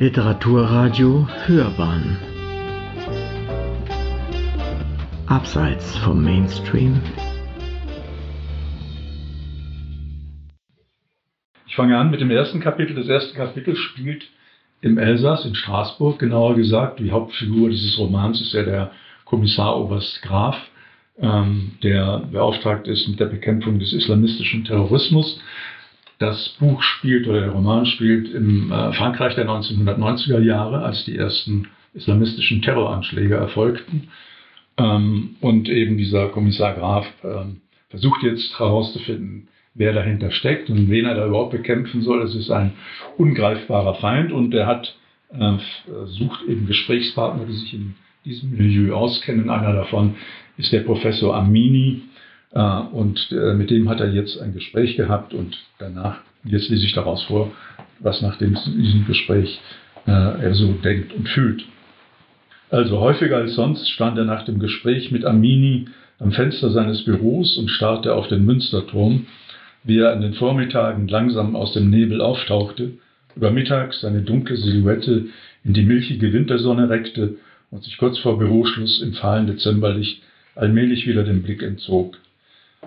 Literaturradio Hörbahn Abseits vom Mainstream Ich fange an mit dem ersten Kapitel. Das erste Kapitel spielt im Elsass, in Straßburg, genauer gesagt. Die Hauptfigur dieses Romans ist ja der Kommissar Oberst Graf, ähm, der beauftragt ist mit der Bekämpfung des islamistischen Terrorismus. Das Buch spielt oder der Roman spielt im äh, Frankreich der 1990er Jahre, als die ersten islamistischen Terroranschläge erfolgten. Ähm, und eben dieser Kommissar Graf ähm, versucht jetzt herauszufinden, wer dahinter steckt und wen er da überhaupt bekämpfen soll. Es ist ein ungreifbarer Feind und er hat äh, sucht eben Gesprächspartner, die sich in diesem Milieu auskennen. Einer davon ist der Professor Amini äh, und äh, mit dem hat er jetzt ein Gespräch gehabt und danach, jetzt lese ich daraus vor, was nach dem, diesem Gespräch äh, er so denkt und fühlt. Also häufiger als sonst stand er nach dem Gespräch mit Amini am Fenster seines Büros und starrte auf den Münsterturm, wie er an den Vormittagen langsam aus dem Nebel auftauchte, über Mittag seine dunkle Silhouette in die milchige Wintersonne reckte und sich kurz vor Büroschluss im fahlen Dezemberlicht allmählich wieder den Blick entzog.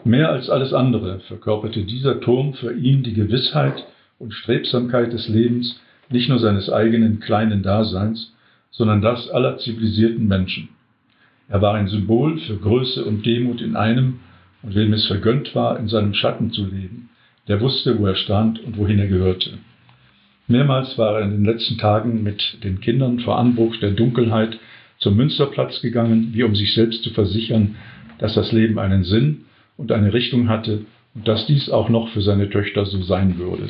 Mehr als alles andere verkörperte dieser Turm für ihn die Gewissheit und Strebsamkeit des Lebens, nicht nur seines eigenen kleinen Daseins, sondern das aller zivilisierten Menschen. Er war ein Symbol für Größe und Demut in einem, und wem es vergönnt war, in seinem Schatten zu leben, der wusste, wo er stand und wohin er gehörte. Mehrmals war er in den letzten Tagen mit den Kindern vor Anbruch der Dunkelheit zum Münsterplatz gegangen, wie um sich selbst zu versichern, dass das Leben einen Sinn und eine Richtung hatte und dass dies auch noch für seine Töchter so sein würde.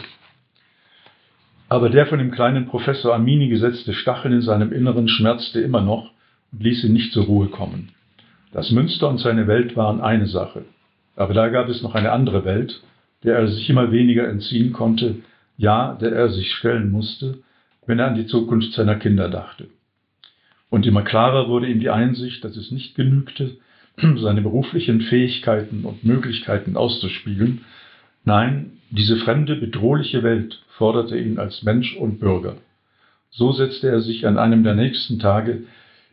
Aber der von dem kleinen Professor Amini gesetzte Stachel in seinem Inneren schmerzte immer noch und ließ ihn nicht zur Ruhe kommen. Das Münster und seine Welt waren eine Sache. Aber da gab es noch eine andere Welt, der er sich immer weniger entziehen konnte, ja, der er sich stellen musste, wenn er an die Zukunft seiner Kinder dachte. Und immer klarer wurde ihm die Einsicht, dass es nicht genügte, seine beruflichen Fähigkeiten und Möglichkeiten auszuspielen. Nein, diese fremde, bedrohliche Welt forderte ihn als Mensch und Bürger. So setzte er sich an einem der nächsten Tage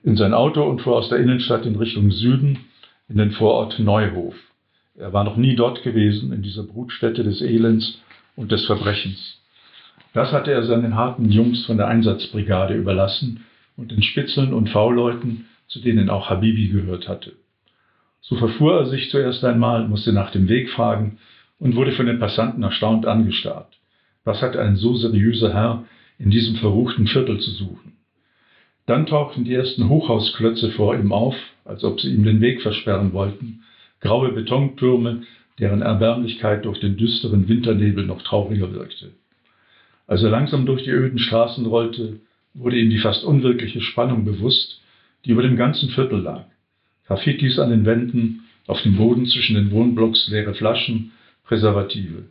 in sein Auto und fuhr aus der Innenstadt in Richtung Süden in den Vorort Neuhof. Er war noch nie dort gewesen, in dieser Brutstätte des Elends und des Verbrechens. Das hatte er seinen harten Jungs von der Einsatzbrigade überlassen und den Spitzeln und V-Leuten, zu denen auch Habibi gehört hatte. So verfuhr er sich zuerst einmal, musste nach dem Weg fragen und wurde von den Passanten erstaunt angestarrt. Was hat ein so seriöser Herr in diesem verruchten Viertel zu suchen? Dann tauchten die ersten Hochhausklötze vor ihm auf, als ob sie ihm den Weg versperren wollten, graue Betontürme, deren Erbärmlichkeit durch den düsteren Winternebel noch trauriger wirkte. Als er langsam durch die öden Straßen rollte, wurde ihm die fast unwirkliche Spannung bewusst, die über dem ganzen Viertel lag. Graffitis an den Wänden, auf dem Boden zwischen den Wohnblocks leere Flaschen, Präservative.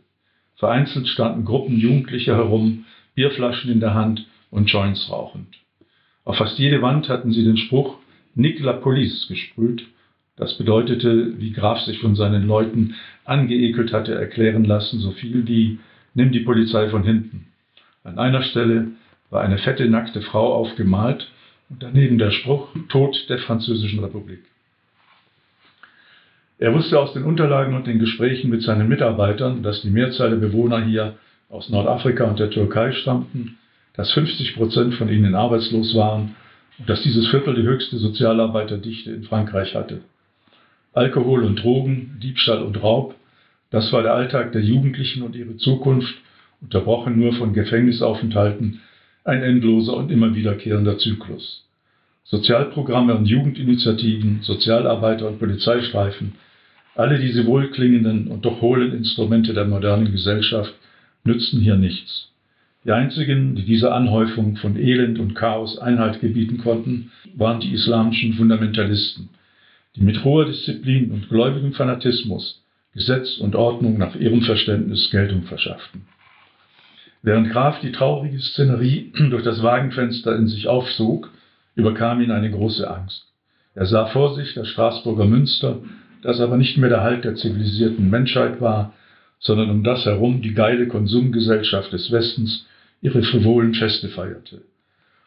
Vereinzelt standen Gruppen Jugendlicher herum, Bierflaschen in der Hand und Joints rauchend. Auf fast jede Wand hatten sie den Spruch Nick la Police gesprüht das bedeutete, wie Graf sich von seinen Leuten angeekelt hatte erklären lassen, so viel wie Nimm die Polizei von hinten. An einer Stelle war eine fette, nackte Frau aufgemalt und daneben der Spruch Tod der Französischen Republik. Er wusste aus den Unterlagen und den Gesprächen mit seinen Mitarbeitern, dass die Mehrzahl der Bewohner hier aus Nordafrika und der Türkei stammten, dass 50 Prozent von ihnen arbeitslos waren und dass dieses Viertel die höchste Sozialarbeiterdichte in Frankreich hatte. Alkohol und Drogen, Diebstahl und Raub, das war der Alltag der Jugendlichen und ihre Zukunft, unterbrochen nur von Gefängnisaufenthalten, ein endloser und immer wiederkehrender Zyklus. Sozialprogramme und Jugendinitiativen, Sozialarbeiter und Polizeistreifen, alle diese wohlklingenden und doch hohlen Instrumente der modernen Gesellschaft nützten hier nichts. Die einzigen, die dieser Anhäufung von Elend und Chaos Einhalt gebieten konnten, waren die islamischen Fundamentalisten, die mit hoher Disziplin und gläubigem Fanatismus Gesetz und Ordnung nach ihrem Verständnis Geltung verschafften. Während Graf die traurige Szenerie durch das Wagenfenster in sich aufsog, überkam ihn eine große Angst. Er sah vor sich das Straßburger Münster, das aber nicht mehr der Halt der zivilisierten Menschheit war, sondern um das herum die geile Konsumgesellschaft des Westens ihre frivolen Feste feierte.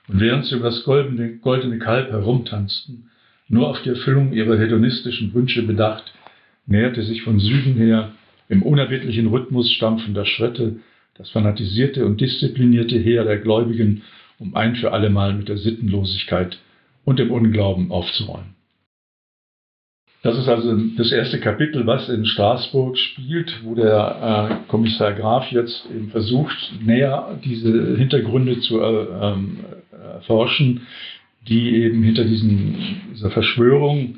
Und während sie um das goldene, goldene Kalb herumtanzten, nur auf die Erfüllung ihrer hedonistischen Wünsche bedacht, näherte sich von Süden her im unerbittlichen Rhythmus stampfender Schritte das fanatisierte und disziplinierte Heer der Gläubigen, um ein für allemal mit der Sittenlosigkeit und dem Unglauben aufzuräumen. Das ist also das erste Kapitel, was in Straßburg spielt, wo der äh, Kommissar Graf jetzt eben versucht, näher diese Hintergründe zu äh, ähm, erforschen, die eben hinter diesen, dieser Verschwörung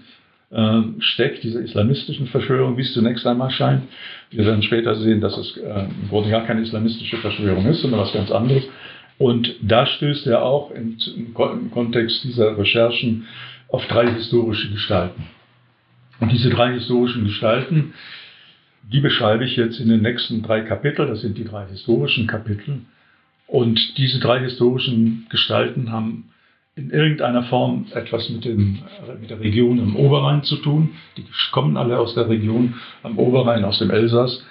äh, steckt, dieser islamistischen Verschwörung, wie es zunächst einmal scheint. Wir werden später sehen, dass es äh, im Grunde gar keine islamistische Verschwörung ist, sondern was ganz anderes. Und da stößt er auch im, im Kontext dieser Recherchen auf drei historische Gestalten. Und diese drei historischen Gestalten, die beschreibe ich jetzt in den nächsten drei Kapiteln. Das sind die drei historischen Kapitel. Und diese drei historischen Gestalten haben in irgendeiner Form etwas mit, dem, mit der Region am Oberrhein zu tun. Die kommen alle aus der Region am Oberrhein, aus dem Elsass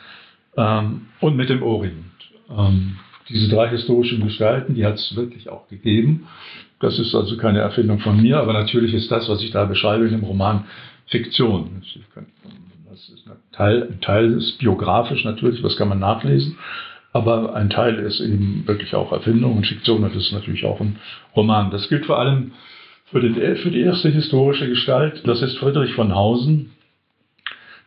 ähm, und mit dem Orient. Ähm, diese drei historischen Gestalten, die hat es wirklich auch gegeben. Das ist also keine Erfindung von mir, aber natürlich ist das, was ich da beschreibe in dem Roman, Fiktion. Das ist ein Teil, ein Teil ist biografisch natürlich, das kann man nachlesen. Aber ein Teil ist eben wirklich auch Erfindung und Fiktion und das ist natürlich auch ein Roman. Das gilt vor allem für, den, für die erste historische Gestalt. Das ist Friedrich von Hausen.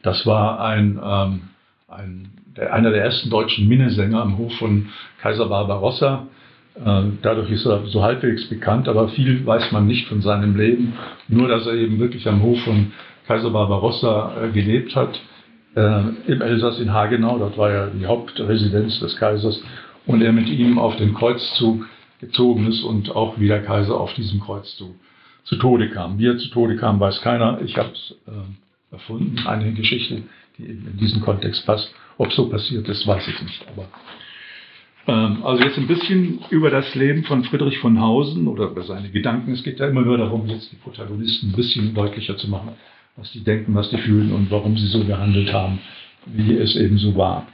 Das war ein, ähm, ein, der, einer der ersten deutschen Minnesänger am Hof von Kaiser Barbarossa. Äh, dadurch ist er so halbwegs bekannt, aber viel weiß man nicht von seinem Leben. Nur, dass er eben wirklich am Hof von Kaiser Barbarossa äh, gelebt hat äh, im Elsass in Hagenau. Dort war ja die Hauptresidenz des Kaisers und er mit ihm auf den Kreuzzug gezogen ist und auch wie der Kaiser auf diesem Kreuzzug zu Tode kam. Wie er zu Tode kam, weiß keiner. Ich habe es äh, erfunden, eine Geschichte, die eben in diesen Kontext passt. Ob so passiert ist, weiß ich nicht. Aber ähm, also jetzt ein bisschen über das Leben von Friedrich von Hausen oder über seine Gedanken. Es geht ja immer nur darum, jetzt die Protagonisten ein bisschen deutlicher zu machen was die denken, was die fühlen und warum sie so gehandelt haben, wie es eben so war.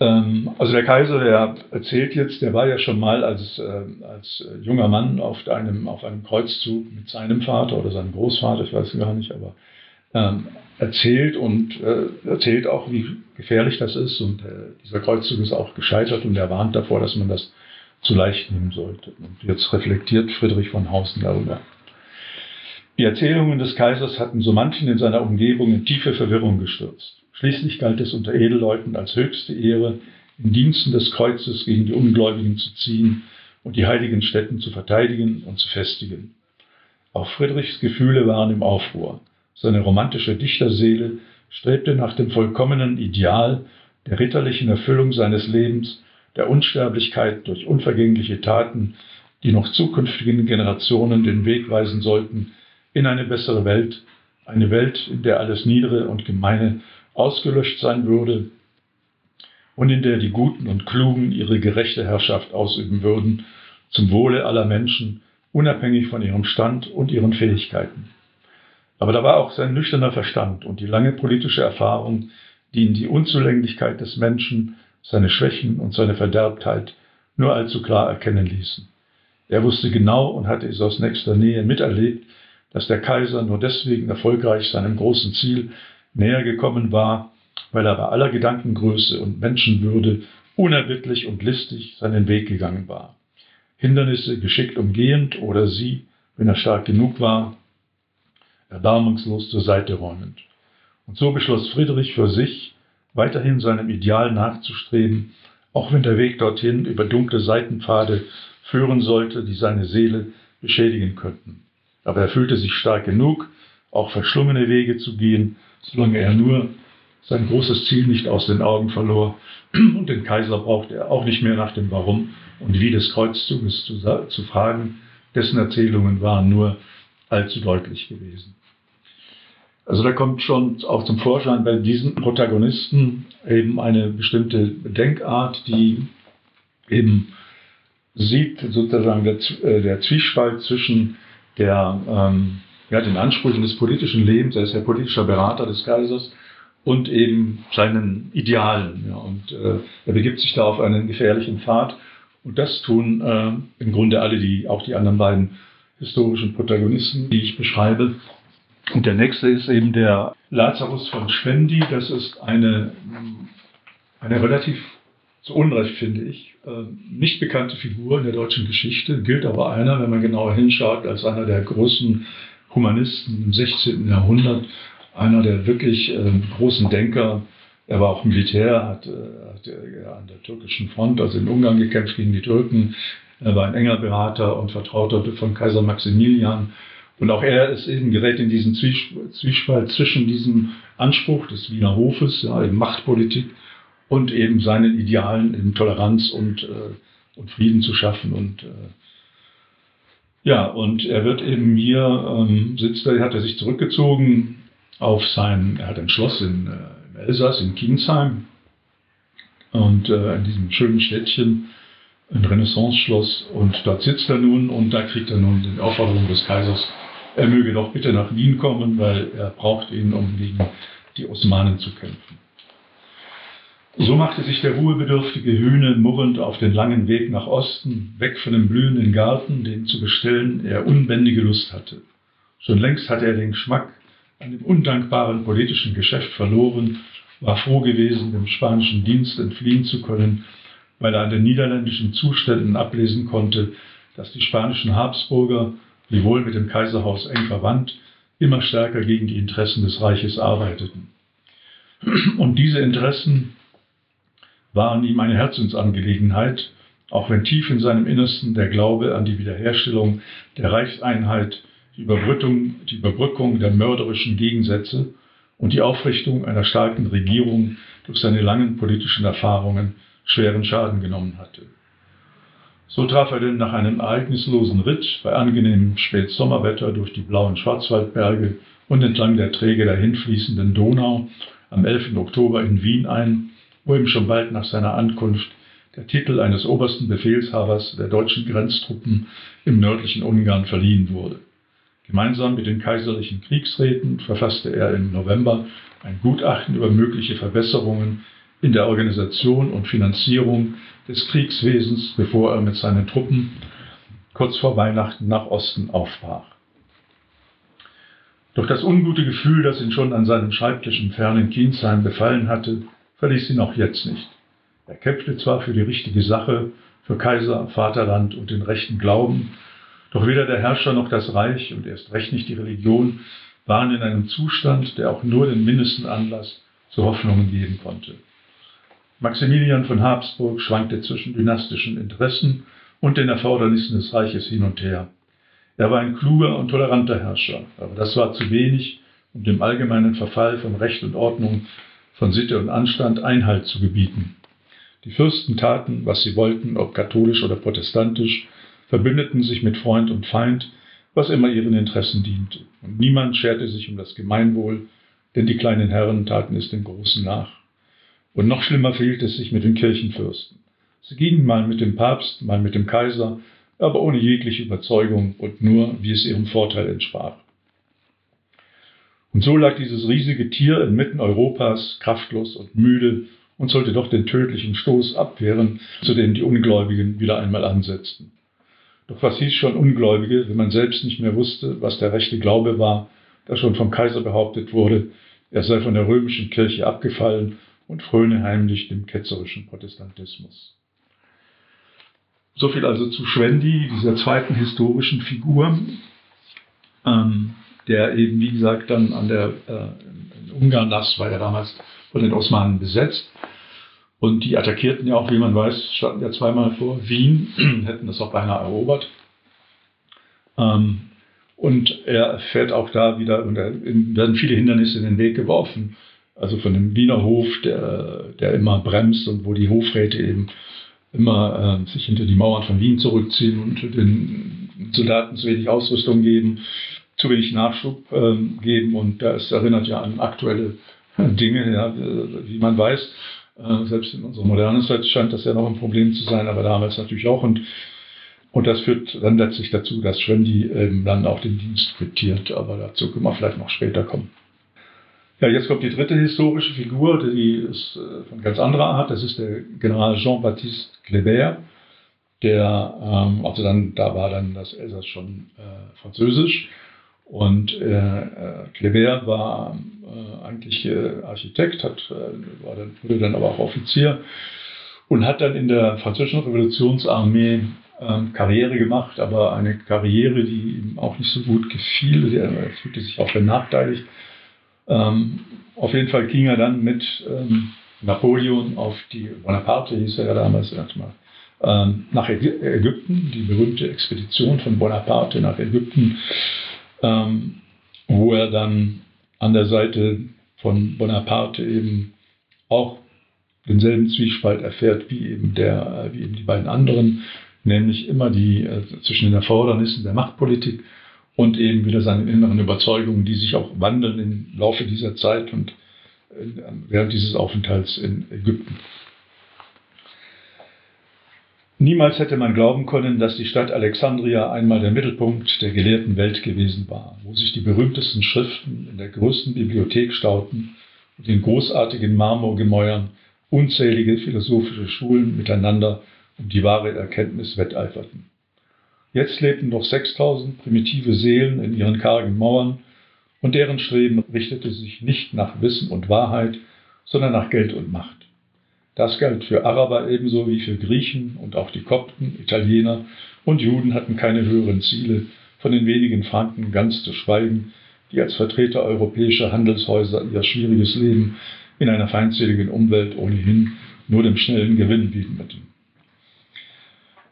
Ähm, also der Kaiser, der erzählt jetzt, der war ja schon mal als, äh, als junger Mann auf einem, auf einem Kreuzzug mit seinem Vater oder seinem Großvater, ich weiß gar nicht, aber ähm, erzählt und äh, erzählt auch, wie gefährlich das ist. Und äh, dieser Kreuzzug ist auch gescheitert und er warnt davor, dass man das zu leicht nehmen sollte. Und jetzt reflektiert Friedrich von Hausen darüber. Die Erzählungen des Kaisers hatten so manchen in seiner Umgebung in tiefe Verwirrung gestürzt. Schließlich galt es unter Edelleuten als höchste Ehre, in Diensten des Kreuzes gegen die Ungläubigen zu ziehen und die heiligen Stätten zu verteidigen und zu festigen. Auch Friedrichs Gefühle waren im Aufruhr. Seine romantische Dichterseele strebte nach dem vollkommenen Ideal der ritterlichen Erfüllung seines Lebens, der Unsterblichkeit durch unvergängliche Taten, die noch zukünftigen Generationen den Weg weisen sollten, in eine bessere Welt, eine Welt, in der alles Niedere und Gemeine ausgelöscht sein würde und in der die Guten und Klugen ihre gerechte Herrschaft ausüben würden, zum Wohle aller Menschen, unabhängig von ihrem Stand und ihren Fähigkeiten. Aber da war auch sein nüchterner Verstand und die lange politische Erfahrung, die ihn die Unzulänglichkeit des Menschen, seine Schwächen und seine Verderbtheit nur allzu klar erkennen ließen. Er wusste genau und hatte es aus nächster Nähe miterlebt, dass der Kaiser nur deswegen erfolgreich seinem großen Ziel näher gekommen war, weil er bei aller Gedankengröße und Menschenwürde unerbittlich und listig seinen Weg gegangen war. Hindernisse geschickt umgehend oder sie, wenn er stark genug war, erbarmungslos zur Seite räumend. Und so beschloss Friedrich für sich, weiterhin seinem Ideal nachzustreben, auch wenn der Weg dorthin über dunkle Seitenpfade führen sollte, die seine Seele beschädigen könnten. Aber er fühlte sich stark genug, auch verschlungene Wege zu gehen, solange er nur sein großes Ziel nicht aus den Augen verlor. Und den Kaiser brauchte er auch nicht mehr nach dem Warum und Wie des Kreuzzuges zu, zu fragen. Dessen Erzählungen waren nur allzu deutlich gewesen. Also da kommt schon auch zum Vorschein bei diesen Protagonisten eben eine bestimmte Denkart, die eben sieht sozusagen der, äh, der Zwiespalt zwischen der, ähm, ja, den Ansprüchen des politischen Lebens, er ist ja politischer Berater des Kaisers und eben seinen Idealen. Ja, und äh, er begibt sich da auf einen gefährlichen Pfad Und das tun äh, im Grunde alle, die, auch die anderen beiden historischen Protagonisten, die ich beschreibe. Und der nächste ist eben der Lazarus von Spendi. Das ist eine, eine relativ, zu Unrecht finde ich, äh, nicht bekannte Figur in der deutschen Geschichte, gilt aber einer, wenn man genauer hinschaut, als einer der großen Humanisten im 16. Jahrhundert, einer der wirklich äh, großen Denker. Er war auch Militär, hat, äh, hat an der türkischen Front, also in Ungarn gekämpft gegen die Türken. Er war ein enger Berater und Vertrauter von Kaiser Maximilian. Und auch er ist eben gerät in diesen Zwiespalt zwischen diesem Anspruch des Wiener Hofes, ja, Machtpolitik, und eben seinen Idealen, eben Toleranz und, äh, und Frieden zu schaffen. Und äh, ja, und er wird eben hier, ähm, sitzt er, hat er sich zurückgezogen auf sein, er hat ein Schloss in, äh, im Elsass, in Kinsheim. Und äh, in diesem schönen Städtchen, ein Renaissance-Schloss. Und dort sitzt er nun und da kriegt er nun die Aufforderung des Kaisers, er möge doch bitte nach Wien kommen, weil er braucht ihn, um gegen die Osmanen zu kämpfen. So machte sich der ruhebedürftige Hühne murrend auf den langen Weg nach Osten, weg von dem blühenden Garten, den zu bestellen er unbändige Lust hatte. Schon längst hatte er den Geschmack an dem undankbaren politischen Geschäft verloren, war froh gewesen, dem spanischen Dienst entfliehen zu können, weil er an den niederländischen Zuständen ablesen konnte, dass die spanischen Habsburger, wiewohl mit dem Kaiserhaus eng verwandt, immer stärker gegen die Interessen des Reiches arbeiteten. Und diese Interessen waren ihm eine Herzensangelegenheit, auch wenn tief in seinem Innersten der Glaube an die Wiederherstellung der Reichseinheit die Überbrückung, die Überbrückung der mörderischen Gegensätze und die Aufrichtung einer starken Regierung durch seine langen politischen Erfahrungen schweren Schaden genommen hatte. So traf er denn nach einem ereignislosen Ritt bei angenehmem Spätsommerwetter durch die blauen Schwarzwaldberge und entlang der träge dahinfließenden Donau am 11. Oktober in Wien ein, wo ihm schon bald nach seiner Ankunft der Titel eines obersten Befehlshabers der deutschen Grenztruppen im nördlichen Ungarn verliehen wurde. Gemeinsam mit den kaiserlichen Kriegsräten verfasste er im November ein Gutachten über mögliche Verbesserungen in der Organisation und Finanzierung des Kriegswesens, bevor er mit seinen Truppen kurz vor Weihnachten nach Osten aufbrach. Doch das ungute Gefühl, das ihn schon an seinem Schreibtisch im fernen Kienzheim befallen hatte, verließ ihn auch jetzt nicht. Er kämpfte zwar für die richtige Sache, für Kaiser, Vaterland und den rechten Glauben, doch weder der Herrscher noch das Reich und erst recht nicht die Religion waren in einem Zustand, der auch nur den mindesten Anlass zu Hoffnungen geben konnte. Maximilian von Habsburg schwankte zwischen dynastischen Interessen und den Erfordernissen des Reiches hin und her. Er war ein kluger und toleranter Herrscher, aber das war zu wenig, um dem allgemeinen Verfall von Recht und Ordnung, von Sitte und Anstand Einhalt zu gebieten. Die Fürsten taten, was sie wollten, ob katholisch oder protestantisch, verbündeten sich mit Freund und Feind, was immer ihren Interessen diente. Und niemand scherte sich um das Gemeinwohl, denn die kleinen Herren taten es den Großen nach. Und noch schlimmer verhielt es sich mit den Kirchenfürsten. Sie gingen mal mit dem Papst, mal mit dem Kaiser, aber ohne jegliche Überzeugung und nur, wie es ihrem Vorteil entsprach. Und so lag dieses riesige Tier inmitten Europas, kraftlos und müde, und sollte doch den tödlichen Stoß abwehren, zu dem die Ungläubigen wieder einmal ansetzten. Doch was hieß schon Ungläubige, wenn man selbst nicht mehr wusste, was der rechte Glaube war, da schon vom Kaiser behauptet wurde, er sei von der römischen Kirche abgefallen und fröne heimlich dem ketzerischen Protestantismus. So viel also zu Schwendi, dieser zweiten historischen Figur, ähm, der eben, wie gesagt, dann an der, äh, Ungarn, das war ja damals von den Osmanen besetzt, und die attackierten ja auch, wie man weiß, standen ja zweimal vor Wien, hätten das auch beinahe erobert. Ähm, und er fährt auch da wieder, und da werden viele Hindernisse in den Weg geworfen. Also von dem Wiener Hof, der, der immer bremst und wo die Hofräte eben immer äh, sich hinter die Mauern von Wien zurückziehen und den Soldaten zu wenig Ausrüstung geben, zu wenig Nachschub äh, geben. Und das erinnert ja an aktuelle Dinge, ja, wie man weiß. Äh, selbst in unserer modernen Zeit scheint das ja noch ein Problem zu sein, aber damals natürlich auch. Und, und das führt dann letztlich dazu, dass Schwendi ähm, dann auch den Dienst quittiert. Aber dazu können wir vielleicht noch später kommen. Ja, jetzt kommt die dritte historische Figur, die ist äh, von ganz anderer Art. Das ist der General Jean-Baptiste Kléber. der, ähm, also dann, da war dann das Elsass schon äh, französisch und äh, Kleber war äh, eigentlich äh, Architekt, hat, äh, war dann, wurde dann aber auch Offizier und hat dann in der französischen Revolutionsarmee ähm, Karriere gemacht, aber eine Karriere, die ihm auch nicht so gut gefiel. Er fühlte sich auch benachteiligt. Ähm, auf jeden Fall ging er dann mit ähm, Napoleon auf die Bonaparte, hieß er ja damals erstmal, ähm, nach Ägypten, die berühmte Expedition von Bonaparte nach Ägypten, ähm, wo er dann an der Seite von Bonaparte eben auch denselben Zwiespalt erfährt wie eben, der, wie eben die beiden anderen, nämlich immer die äh, zwischen den Erfordernissen der Machtpolitik und eben wieder seinen inneren Überzeugungen, die sich auch wandeln im Laufe dieser Zeit und äh, während dieses Aufenthalts in Ägypten. Niemals hätte man glauben können, dass die Stadt Alexandria einmal der Mittelpunkt der gelehrten Welt gewesen war, wo sich die berühmtesten Schriften in der größten Bibliothek stauten und in großartigen Marmorgemäuern unzählige philosophische Schulen miteinander um die wahre Erkenntnis wetteiferten. Jetzt lebten noch 6000 primitive Seelen in ihren kargen Mauern und deren Streben richtete sich nicht nach Wissen und Wahrheit, sondern nach Geld und Macht. Das galt für Araber ebenso wie für Griechen und auch die Kopten, Italiener und Juden hatten keine höheren Ziele, von den wenigen Franken ganz zu schweigen, die als Vertreter europäischer Handelshäuser ihr schwieriges Leben in einer feindseligen Umwelt ohnehin nur dem schnellen Gewinn widmeten.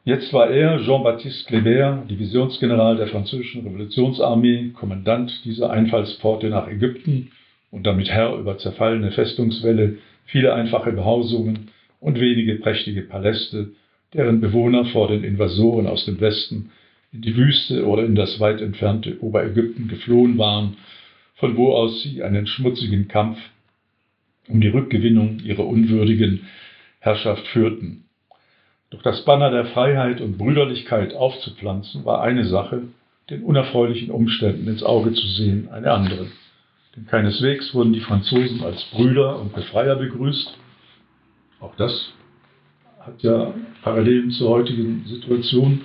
Jetzt war er, Jean-Baptiste Kléber, Divisionsgeneral der französischen Revolutionsarmee, Kommandant dieser Einfallspforte nach Ägypten und damit Herr über zerfallene Festungswälle viele einfache Behausungen und wenige prächtige Paläste, deren Bewohner vor den Invasoren aus dem Westen in die Wüste oder in das weit entfernte Oberägypten geflohen waren, von wo aus sie einen schmutzigen Kampf um die Rückgewinnung ihrer unwürdigen Herrschaft führten. Doch das Banner der Freiheit und Brüderlichkeit aufzupflanzen war eine Sache, den unerfreulichen Umständen ins Auge zu sehen eine andere. Keineswegs wurden die Franzosen als Brüder und Befreier begrüßt. Auch das hat ja Parallelen zur heutigen Situation.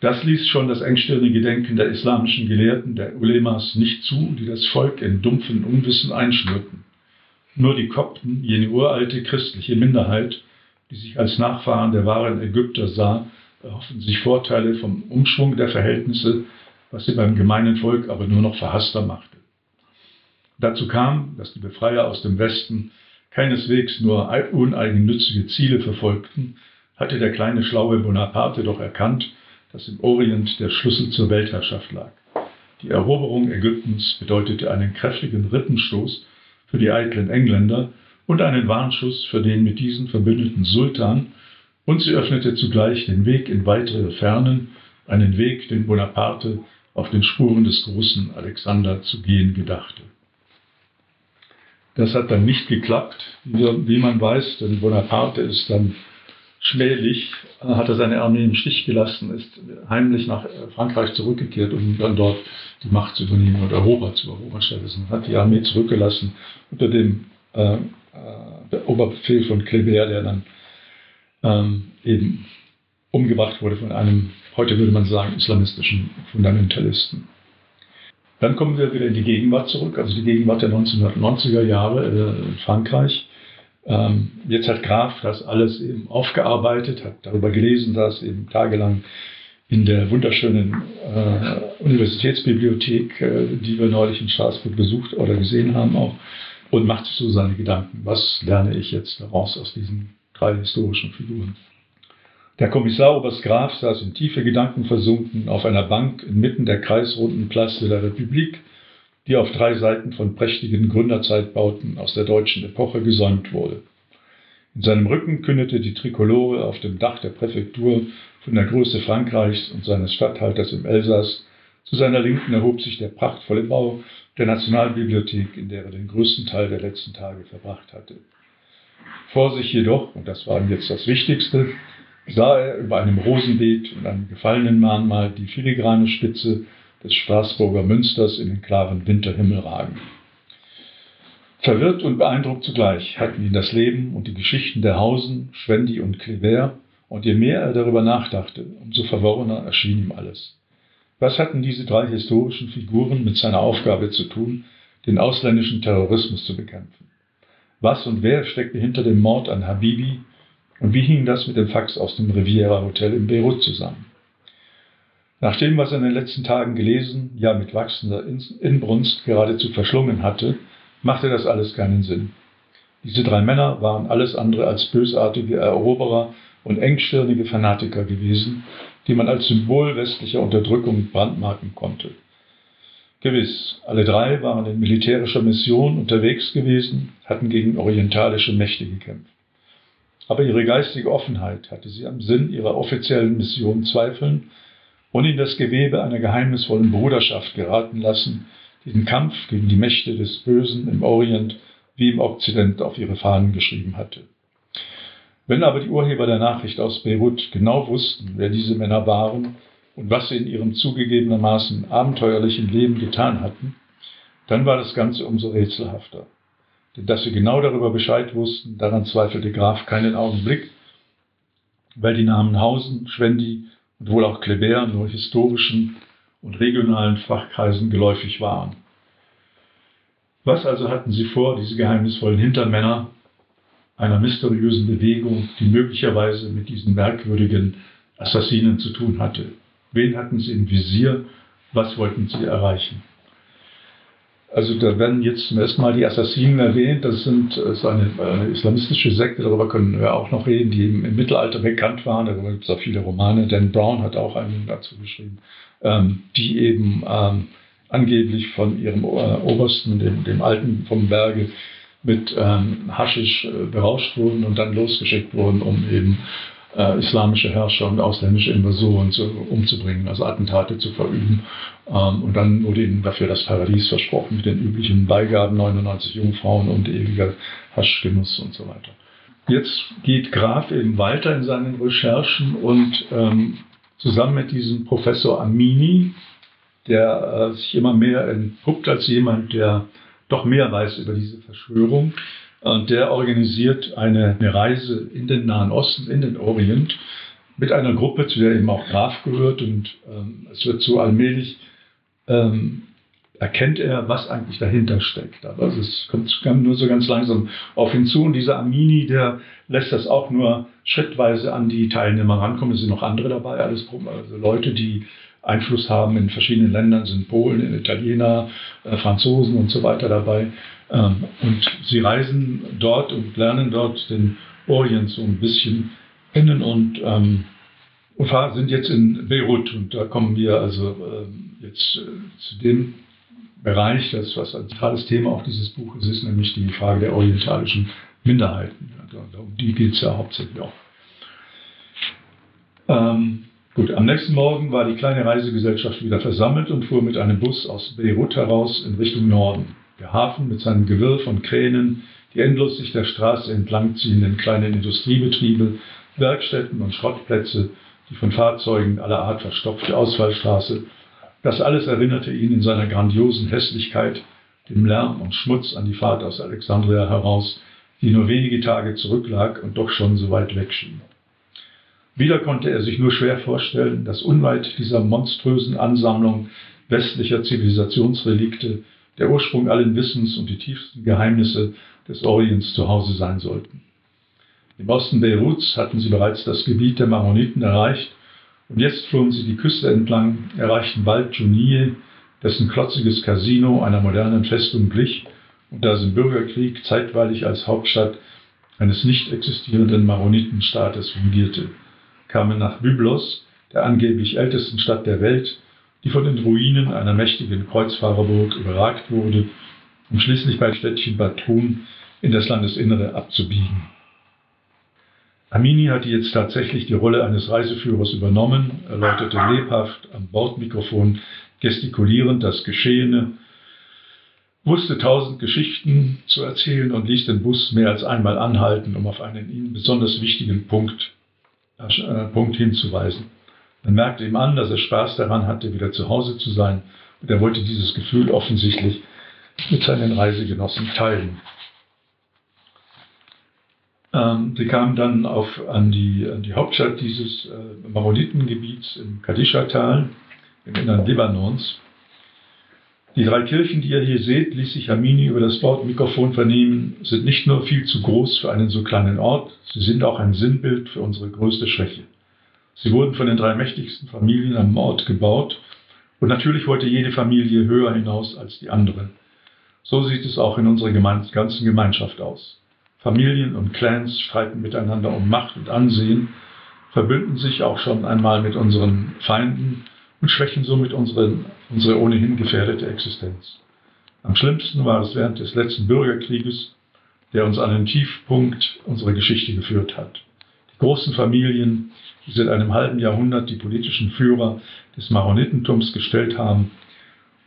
Das ließ schon das engstirnige Gedenken der islamischen Gelehrten, der Ulemas, nicht zu, die das Volk in dumpfen Unwissen einschnürten. Nur die Kopten, jene uralte christliche Minderheit, die sich als Nachfahren der wahren Ägypter sah, erhoffen sich Vorteile vom Umschwung der Verhältnisse, was sie beim gemeinen Volk aber nur noch verhasster machte. Dazu kam, dass die Befreier aus dem Westen keineswegs nur uneigennützige Ziele verfolgten, hatte der kleine schlaue Bonaparte doch erkannt, dass im Orient der Schlüssel zur Weltherrschaft lag. Die Eroberung Ägyptens bedeutete einen kräftigen Rippenstoß für die eitlen Engländer und einen Warnschuss für den mit diesen verbündeten Sultan, und sie öffnete zugleich den Weg in weitere Fernen, einen Weg, den Bonaparte auf den Spuren des großen Alexander zu gehen gedachte. Das hat dann nicht geklappt, wie man weiß, denn Bonaparte ist dann schmählich, hat er seine Armee im Stich gelassen, ist heimlich nach Frankreich zurückgekehrt, um dann dort die Macht zu übernehmen und Europa zu erobern. Stattdessen hat die Armee zurückgelassen unter dem äh, äh, Oberbefehl von Kleber, der dann ähm, eben umgebracht wurde von einem, heute würde man sagen, islamistischen Fundamentalisten. Dann kommen wir wieder in die Gegenwart zurück, also die Gegenwart der 1990er Jahre äh, in Frankreich. Ähm, jetzt hat Graf das alles eben aufgearbeitet, hat darüber gelesen, saß eben tagelang in der wunderschönen äh, Universitätsbibliothek, äh, die wir neulich in Straßburg besucht oder gesehen haben auch, und macht sich so seine Gedanken. Was lerne ich jetzt daraus aus diesen drei historischen Figuren? Der Kommissar Oberst Graf saß in tiefe Gedanken versunken auf einer Bank inmitten der kreisrunden Place de la République, die auf drei Seiten von prächtigen Gründerzeitbauten aus der deutschen Epoche gesäumt wurde. In seinem Rücken kündete die Trikolore auf dem Dach der Präfektur von der Größe Frankreichs und seines Statthalters im Elsass. Zu seiner Linken erhob sich der prachtvolle Bau der Nationalbibliothek, in der er den größten Teil der letzten Tage verbracht hatte. Vor sich jedoch, und das war ihm jetzt das Wichtigste, sah er über einem Rosenbeet und einem gefallenen Mahnmal die filigrane Spitze des Straßburger Münsters in den klaren Winterhimmel ragen. Verwirrt und beeindruckt zugleich hatten ihn das Leben und die Geschichten der Hausen, Schwendi und Kleber Und je mehr er darüber nachdachte, umso verworrener erschien ihm alles. Was hatten diese drei historischen Figuren mit seiner Aufgabe zu tun, den ausländischen Terrorismus zu bekämpfen? Was und wer steckte hinter dem Mord an Habibi und wie hing das mit dem Fax aus dem Riviera Hotel in Beirut zusammen? Nach dem, was er in den letzten Tagen gelesen, ja mit wachsender Inbrunst geradezu verschlungen hatte, machte das alles keinen Sinn. Diese drei Männer waren alles andere als bösartige Eroberer und engstirnige Fanatiker gewesen, die man als Symbol westlicher Unterdrückung brandmarken konnte. Gewiss, alle drei waren in militärischer Mission unterwegs gewesen, hatten gegen orientalische Mächte gekämpft. Aber ihre geistige Offenheit hatte sie am Sinn ihrer offiziellen Mission zweifeln und in das Gewebe einer geheimnisvollen Bruderschaft geraten lassen, die den Kampf gegen die Mächte des Bösen im Orient wie im Okzident auf ihre Fahnen geschrieben hatte. Wenn aber die Urheber der Nachricht aus Beirut genau wussten, wer diese Männer waren und was sie in ihrem zugegebenermaßen abenteuerlichen Leben getan hatten, dann war das Ganze umso rätselhafter. Dass sie genau darüber Bescheid wussten, daran zweifelte Graf keinen Augenblick, weil die Namen Hausen, Schwendi und wohl auch Kleber nur historischen und regionalen Fachkreisen geläufig waren. Was also hatten sie vor, diese geheimnisvollen Hintermänner einer mysteriösen Bewegung, die möglicherweise mit diesen merkwürdigen Assassinen zu tun hatte? Wen hatten sie im Visier? Was wollten sie erreichen? Also da werden jetzt zum ersten Mal die Assassinen erwähnt. Das sind äh, so eine, eine, islamistische Sekte, darüber können wir auch noch reden, die im, im Mittelalter bekannt waren. Darüber gibt es auch viele Romane. Dan Brown hat auch einen dazu geschrieben, ähm, die eben ähm, angeblich von ihrem äh, Obersten, dem, dem Alten vom Berge, mit ähm, Haschisch äh, berauscht wurden und dann losgeschickt wurden, um eben äh, islamische Herrscher und ausländische Invasoren zu, umzubringen, also Attentate zu verüben. Ähm, und dann wurde ihnen dafür das Paradies versprochen mit den üblichen Beigaben, 99 Jungfrauen und ewiger Haschgenuss und so weiter. Jetzt geht Graf eben weiter in seinen Recherchen und ähm, zusammen mit diesem Professor Amini, der äh, sich immer mehr entpuppt als jemand, der doch mehr weiß über diese Verschwörung, und der organisiert eine, eine Reise in den Nahen Osten, in den Orient, mit einer Gruppe, zu der eben auch Graf gehört. Und ähm, es wird so allmählich, ähm, erkennt er, was eigentlich dahinter steckt. Aber es kommt nur so ganz langsam auf ihn zu. Und dieser Amini, der lässt das auch nur schrittweise an die Teilnehmer rankommen. Es sind noch andere dabei, alles also Leute, die Einfluss haben in verschiedenen Ländern, sind Polen, Italiener, äh, Franzosen und so weiter dabei. Ähm, und sie reisen dort und lernen dort den Orient so ein bisschen kennen und, ähm, sind jetzt in Beirut. Und da kommen wir also ähm, jetzt äh, zu dem Bereich, das was ein zentrales Thema auch dieses Buches ist, nämlich die Frage der orientalischen Minderheiten. Also, um die geht es ja hauptsächlich auch. Ähm, Gut, am nächsten Morgen war die kleine Reisegesellschaft wieder versammelt und fuhr mit einem Bus aus Beirut heraus in Richtung Norden. Der Hafen mit seinem Gewirr von Kränen, die endlos sich der Straße entlang ziehenden kleinen Industriebetriebe, Werkstätten und Schrottplätze, die von Fahrzeugen aller Art verstopfte Ausfallstraße, das alles erinnerte ihn in seiner grandiosen Hässlichkeit, dem Lärm und Schmutz an die Fahrt aus Alexandria heraus, die nur wenige Tage zurücklag und doch schon so weit weg schien. Wieder konnte er sich nur schwer vorstellen, dass unweit dieser monströsen Ansammlung westlicher Zivilisationsrelikte der Ursprung allen Wissens und die tiefsten Geheimnisse des Orients zu Hause sein sollten. Im Osten Beiruts hatten sie bereits das Gebiet der Marmoniten erreicht und jetzt flohen sie die Küste entlang, erreichten bald Junie, dessen klotziges Casino einer modernen Festung glich und das im Bürgerkrieg zeitweilig als Hauptstadt eines nicht existierenden Maronitenstaates fungierte kamen nach Byblos, der angeblich ältesten Stadt der Welt, die von den Ruinen einer mächtigen Kreuzfahrerburg überragt wurde, um schließlich bei Städtchen Batun in das Landesinnere abzubiegen. Amini hatte jetzt tatsächlich die Rolle eines Reiseführers übernommen, erläuterte lebhaft am Bordmikrofon gestikulierend das Geschehene, wusste tausend Geschichten zu erzählen und ließ den Bus mehr als einmal anhalten, um auf einen ihm besonders wichtigen Punkt äh, Punkt hinzuweisen. Man merkte ihm an, dass er Spaß daran hatte, wieder zu Hause zu sein und er wollte dieses Gefühl offensichtlich mit seinen Reisegenossen teilen. Ähm, sie kamen dann auf, an, die, an die Hauptstadt dieses äh, Maronitengebiets im Kadischa-Tal im Innern Libanons. Die drei Kirchen, die ihr hier seht, ließ sich Hermini über das Bordmikrofon vernehmen, sind nicht nur viel zu groß für einen so kleinen Ort, sie sind auch ein Sinnbild für unsere größte Schwäche. Sie wurden von den drei mächtigsten Familien am Ort gebaut und natürlich wollte jede Familie höher hinaus als die andere. So sieht es auch in unserer Geme ganzen Gemeinschaft aus. Familien und Clans streiten miteinander um Macht und Ansehen, verbünden sich auch schon einmal mit unseren Feinden und schwächen somit unsere, unsere ohnehin gefährdete Existenz. Am schlimmsten war es während des letzten Bürgerkrieges, der uns an den Tiefpunkt unserer Geschichte geführt hat. Großen Familien, die seit einem halben Jahrhundert die politischen Führer des Maronitentums gestellt haben,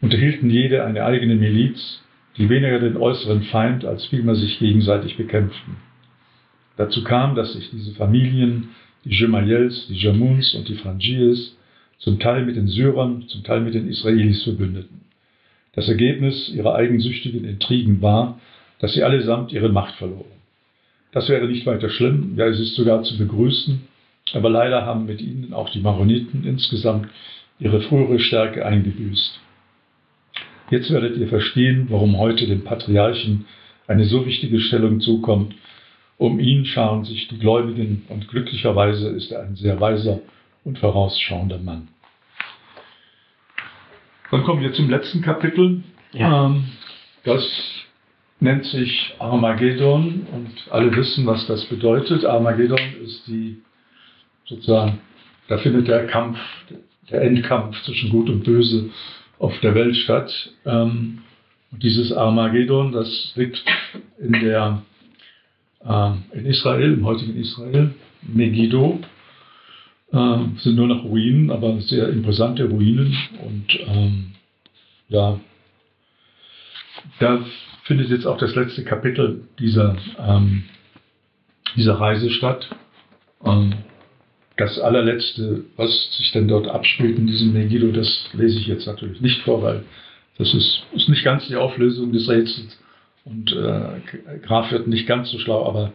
unterhielten jede eine eigene Miliz, die weniger den äußeren Feind als vielmehr sich gegenseitig bekämpften. Dazu kam, dass sich diese Familien, die Gemayels, die Jamuns und die Frangiers, zum Teil mit den Syrern, zum Teil mit den Israelis verbündeten. Das Ergebnis ihrer eigensüchtigen Intrigen war, dass sie allesamt ihre Macht verloren. Das wäre nicht weiter schlimm, ja es ist sogar zu begrüßen, aber leider haben mit ihnen auch die Maroniten insgesamt ihre frühere Stärke eingebüßt. Jetzt werdet ihr verstehen, warum heute dem Patriarchen eine so wichtige Stellung zukommt. Um ihn scharen sich die Gläubigen und glücklicherweise ist er ein sehr weiser und vorausschauender Mann. Dann kommen wir zum letzten Kapitel. Ja. Ähm, das nennt sich Armageddon und alle wissen, was das bedeutet. Armageddon ist die sozusagen, da findet der Kampf, der Endkampf zwischen Gut und Böse auf der Welt statt. Ähm, und dieses Armageddon, das liegt in der äh, in Israel, im heutigen Israel, Megiddo, äh, sind nur noch Ruinen, aber sehr imposante Ruinen. Und ähm, ja, da findet jetzt auch das letzte Kapitel dieser, ähm, dieser Reise statt. Ähm, das allerletzte, was sich denn dort abspielt in diesem Megiddo, das lese ich jetzt natürlich nicht vor, weil das ist, ist nicht ganz die Auflösung des Rätsels. Und äh, Graf wird nicht ganz so schlau, aber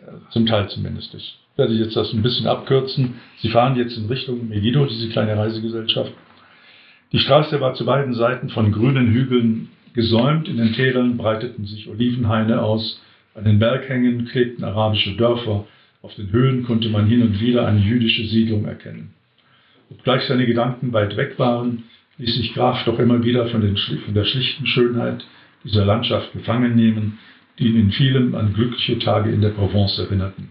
äh, zum Teil zumindest. Ich werde jetzt das ein bisschen abkürzen. Sie fahren jetzt in Richtung Megiddo, diese kleine Reisegesellschaft. Die Straße war zu beiden Seiten von grünen Hügeln gesäumt. In den Tälern breiteten sich Olivenhaine aus. An den Berghängen klebten arabische Dörfer. Auf den Höhen konnte man hin und wieder eine jüdische Siedlung erkennen. Obgleich seine Gedanken weit weg waren, ließ sich Graf doch immer wieder von, den, von der schlichten Schönheit dieser Landschaft gefangen nehmen, die ihn in vielem an glückliche Tage in der Provence erinnerten.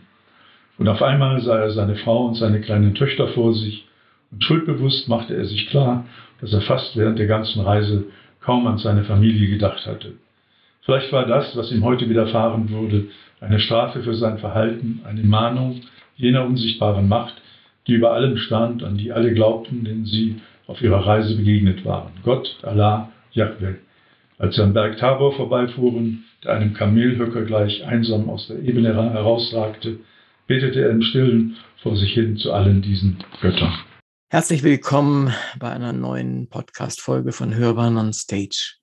Und auf einmal sah er seine Frau und seine kleinen Töchter vor sich, und schuldbewusst machte er sich klar, dass er fast während der ganzen Reise kaum an seine Familie gedacht hatte. Vielleicht war das, was ihm heute widerfahren würde, eine Strafe für sein Verhalten, eine Mahnung jener unsichtbaren Macht, die über allem stand, an die alle glaubten, denen sie auf ihrer Reise begegnet waren. Gott, Allah, Yahweh. Als sie am Berg Tabor vorbeifuhren, der einem Kamelhöcker gleich einsam aus der Ebene herausragte, betete er im Stillen vor sich hin zu allen diesen Göttern. Herzlich willkommen bei einer neuen Podcast-Folge von Hörbahn on Stage.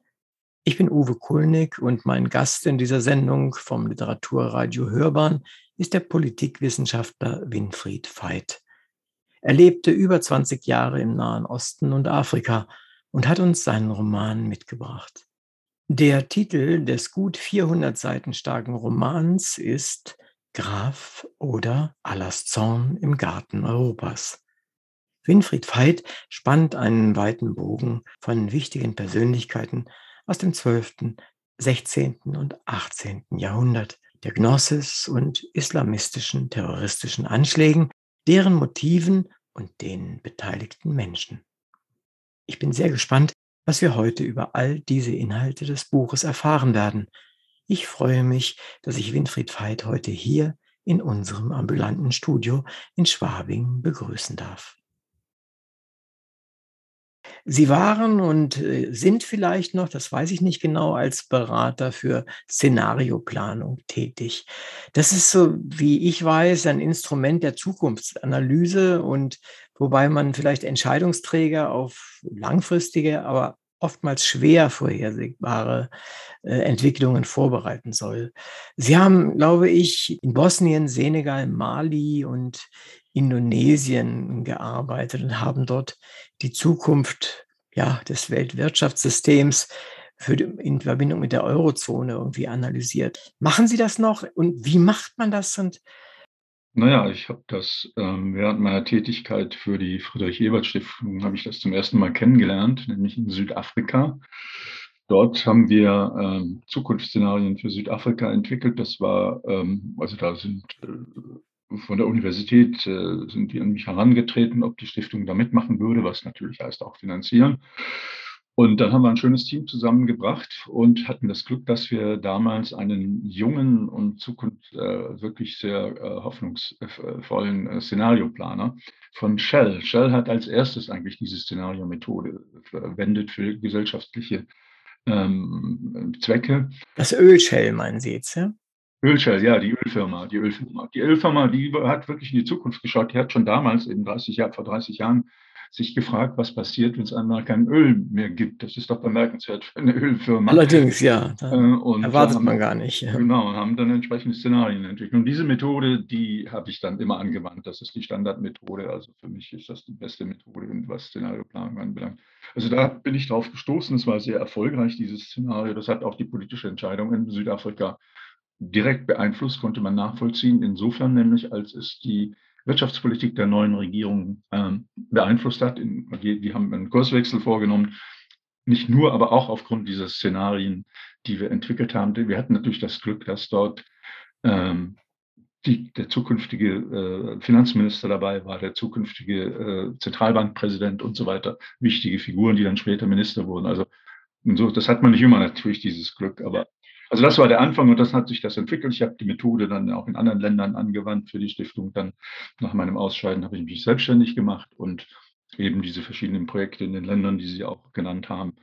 Ich bin Uwe Kulnig und mein Gast in dieser Sendung vom Literaturradio Hörbahn ist der Politikwissenschaftler Winfried Veit. Er lebte über 20 Jahre im Nahen Osten und Afrika und hat uns seinen Roman mitgebracht. Der Titel des gut 400 Seiten starken Romans ist Graf oder Alastorn im Garten Europas. Winfried Veit spannt einen weiten Bogen von wichtigen Persönlichkeiten aus dem 12., 16. und 18. Jahrhundert, der Gnosis und islamistischen terroristischen Anschlägen, deren Motiven und den beteiligten Menschen. Ich bin sehr gespannt, was wir heute über all diese Inhalte des Buches erfahren werden. Ich freue mich, dass ich Winfried Veit heute hier in unserem ambulanten Studio in Schwabing begrüßen darf. Sie waren und äh, sind vielleicht noch, das weiß ich nicht genau, als Berater für Szenarioplanung tätig. Das ist so, wie ich weiß, ein Instrument der Zukunftsanalyse und wobei man vielleicht Entscheidungsträger auf langfristige, aber oftmals schwer vorhersehbare äh, Entwicklungen vorbereiten soll. Sie haben, glaube ich, in Bosnien, Senegal, Mali und Indonesien gearbeitet und haben dort die Zukunft ja, des Weltwirtschaftssystems für in Verbindung mit der Eurozone irgendwie analysiert. Machen Sie das noch und wie macht man das? Und naja, ich habe das ähm, während meiner Tätigkeit für die Friedrich-Ebert-Stiftung, habe ich das zum ersten Mal kennengelernt, nämlich in Südafrika. Dort haben wir ähm, Zukunftsszenarien für Südafrika entwickelt. Das war, ähm, also da sind äh, von der Universität äh, sind die an mich herangetreten, ob die Stiftung da mitmachen würde, was natürlich heißt auch finanzieren. Und dann haben wir ein schönes Team zusammengebracht und hatten das Glück, dass wir damals einen jungen und Zukunft äh, wirklich sehr äh, hoffnungsvollen äh, Szenarioplaner von Shell. Shell hat als erstes eigentlich diese Szenariomethode verwendet für gesellschaftliche ähm, Zwecke. Das Ölshell meinen Sie jetzt, ja? Ölshell, ja, die Ölfirma, die Ölfirma. Die Ölfirma, die hat wirklich in die Zukunft geschaut. Die hat schon damals, eben 30 Jahr, vor 30 Jahren, sich gefragt, was passiert, wenn es einmal kein Öl mehr gibt. Das ist doch bemerkenswert für eine Ölfirma. Allerdings, ja. Äh, und erwartet haben, man gar nicht. Ja. Genau, und haben dann entsprechende Szenarien entwickelt. Und diese Methode, die habe ich dann immer angewandt. Das ist die Standardmethode. Also für mich ist das die beste Methode, was Szenarioplanung anbelangt. Also da bin ich drauf gestoßen. Es war sehr erfolgreich, dieses Szenario. Das hat auch die politische Entscheidung in Südafrika direkt beeinflusst, konnte man nachvollziehen. Insofern nämlich, als es die Wirtschaftspolitik der neuen Regierung ähm, beeinflusst hat. Die, die, haben einen Kurswechsel vorgenommen, nicht nur, aber auch aufgrund dieser Szenarien, die wir entwickelt haben. Wir hatten natürlich das Glück, dass dort ähm, die, der zukünftige äh, Finanzminister dabei war, der zukünftige äh, Zentralbankpräsident und so weiter, wichtige Figuren, die dann später Minister wurden. Also so, das hat man nicht immer natürlich dieses Glück, aber also das war der Anfang und das hat sich das entwickelt. Ich habe die Methode dann auch in anderen Ländern angewandt für die Stiftung. Dann nach meinem Ausscheiden habe ich mich selbstständig gemacht und eben diese verschiedenen Projekte in den Ländern, die Sie auch genannt haben,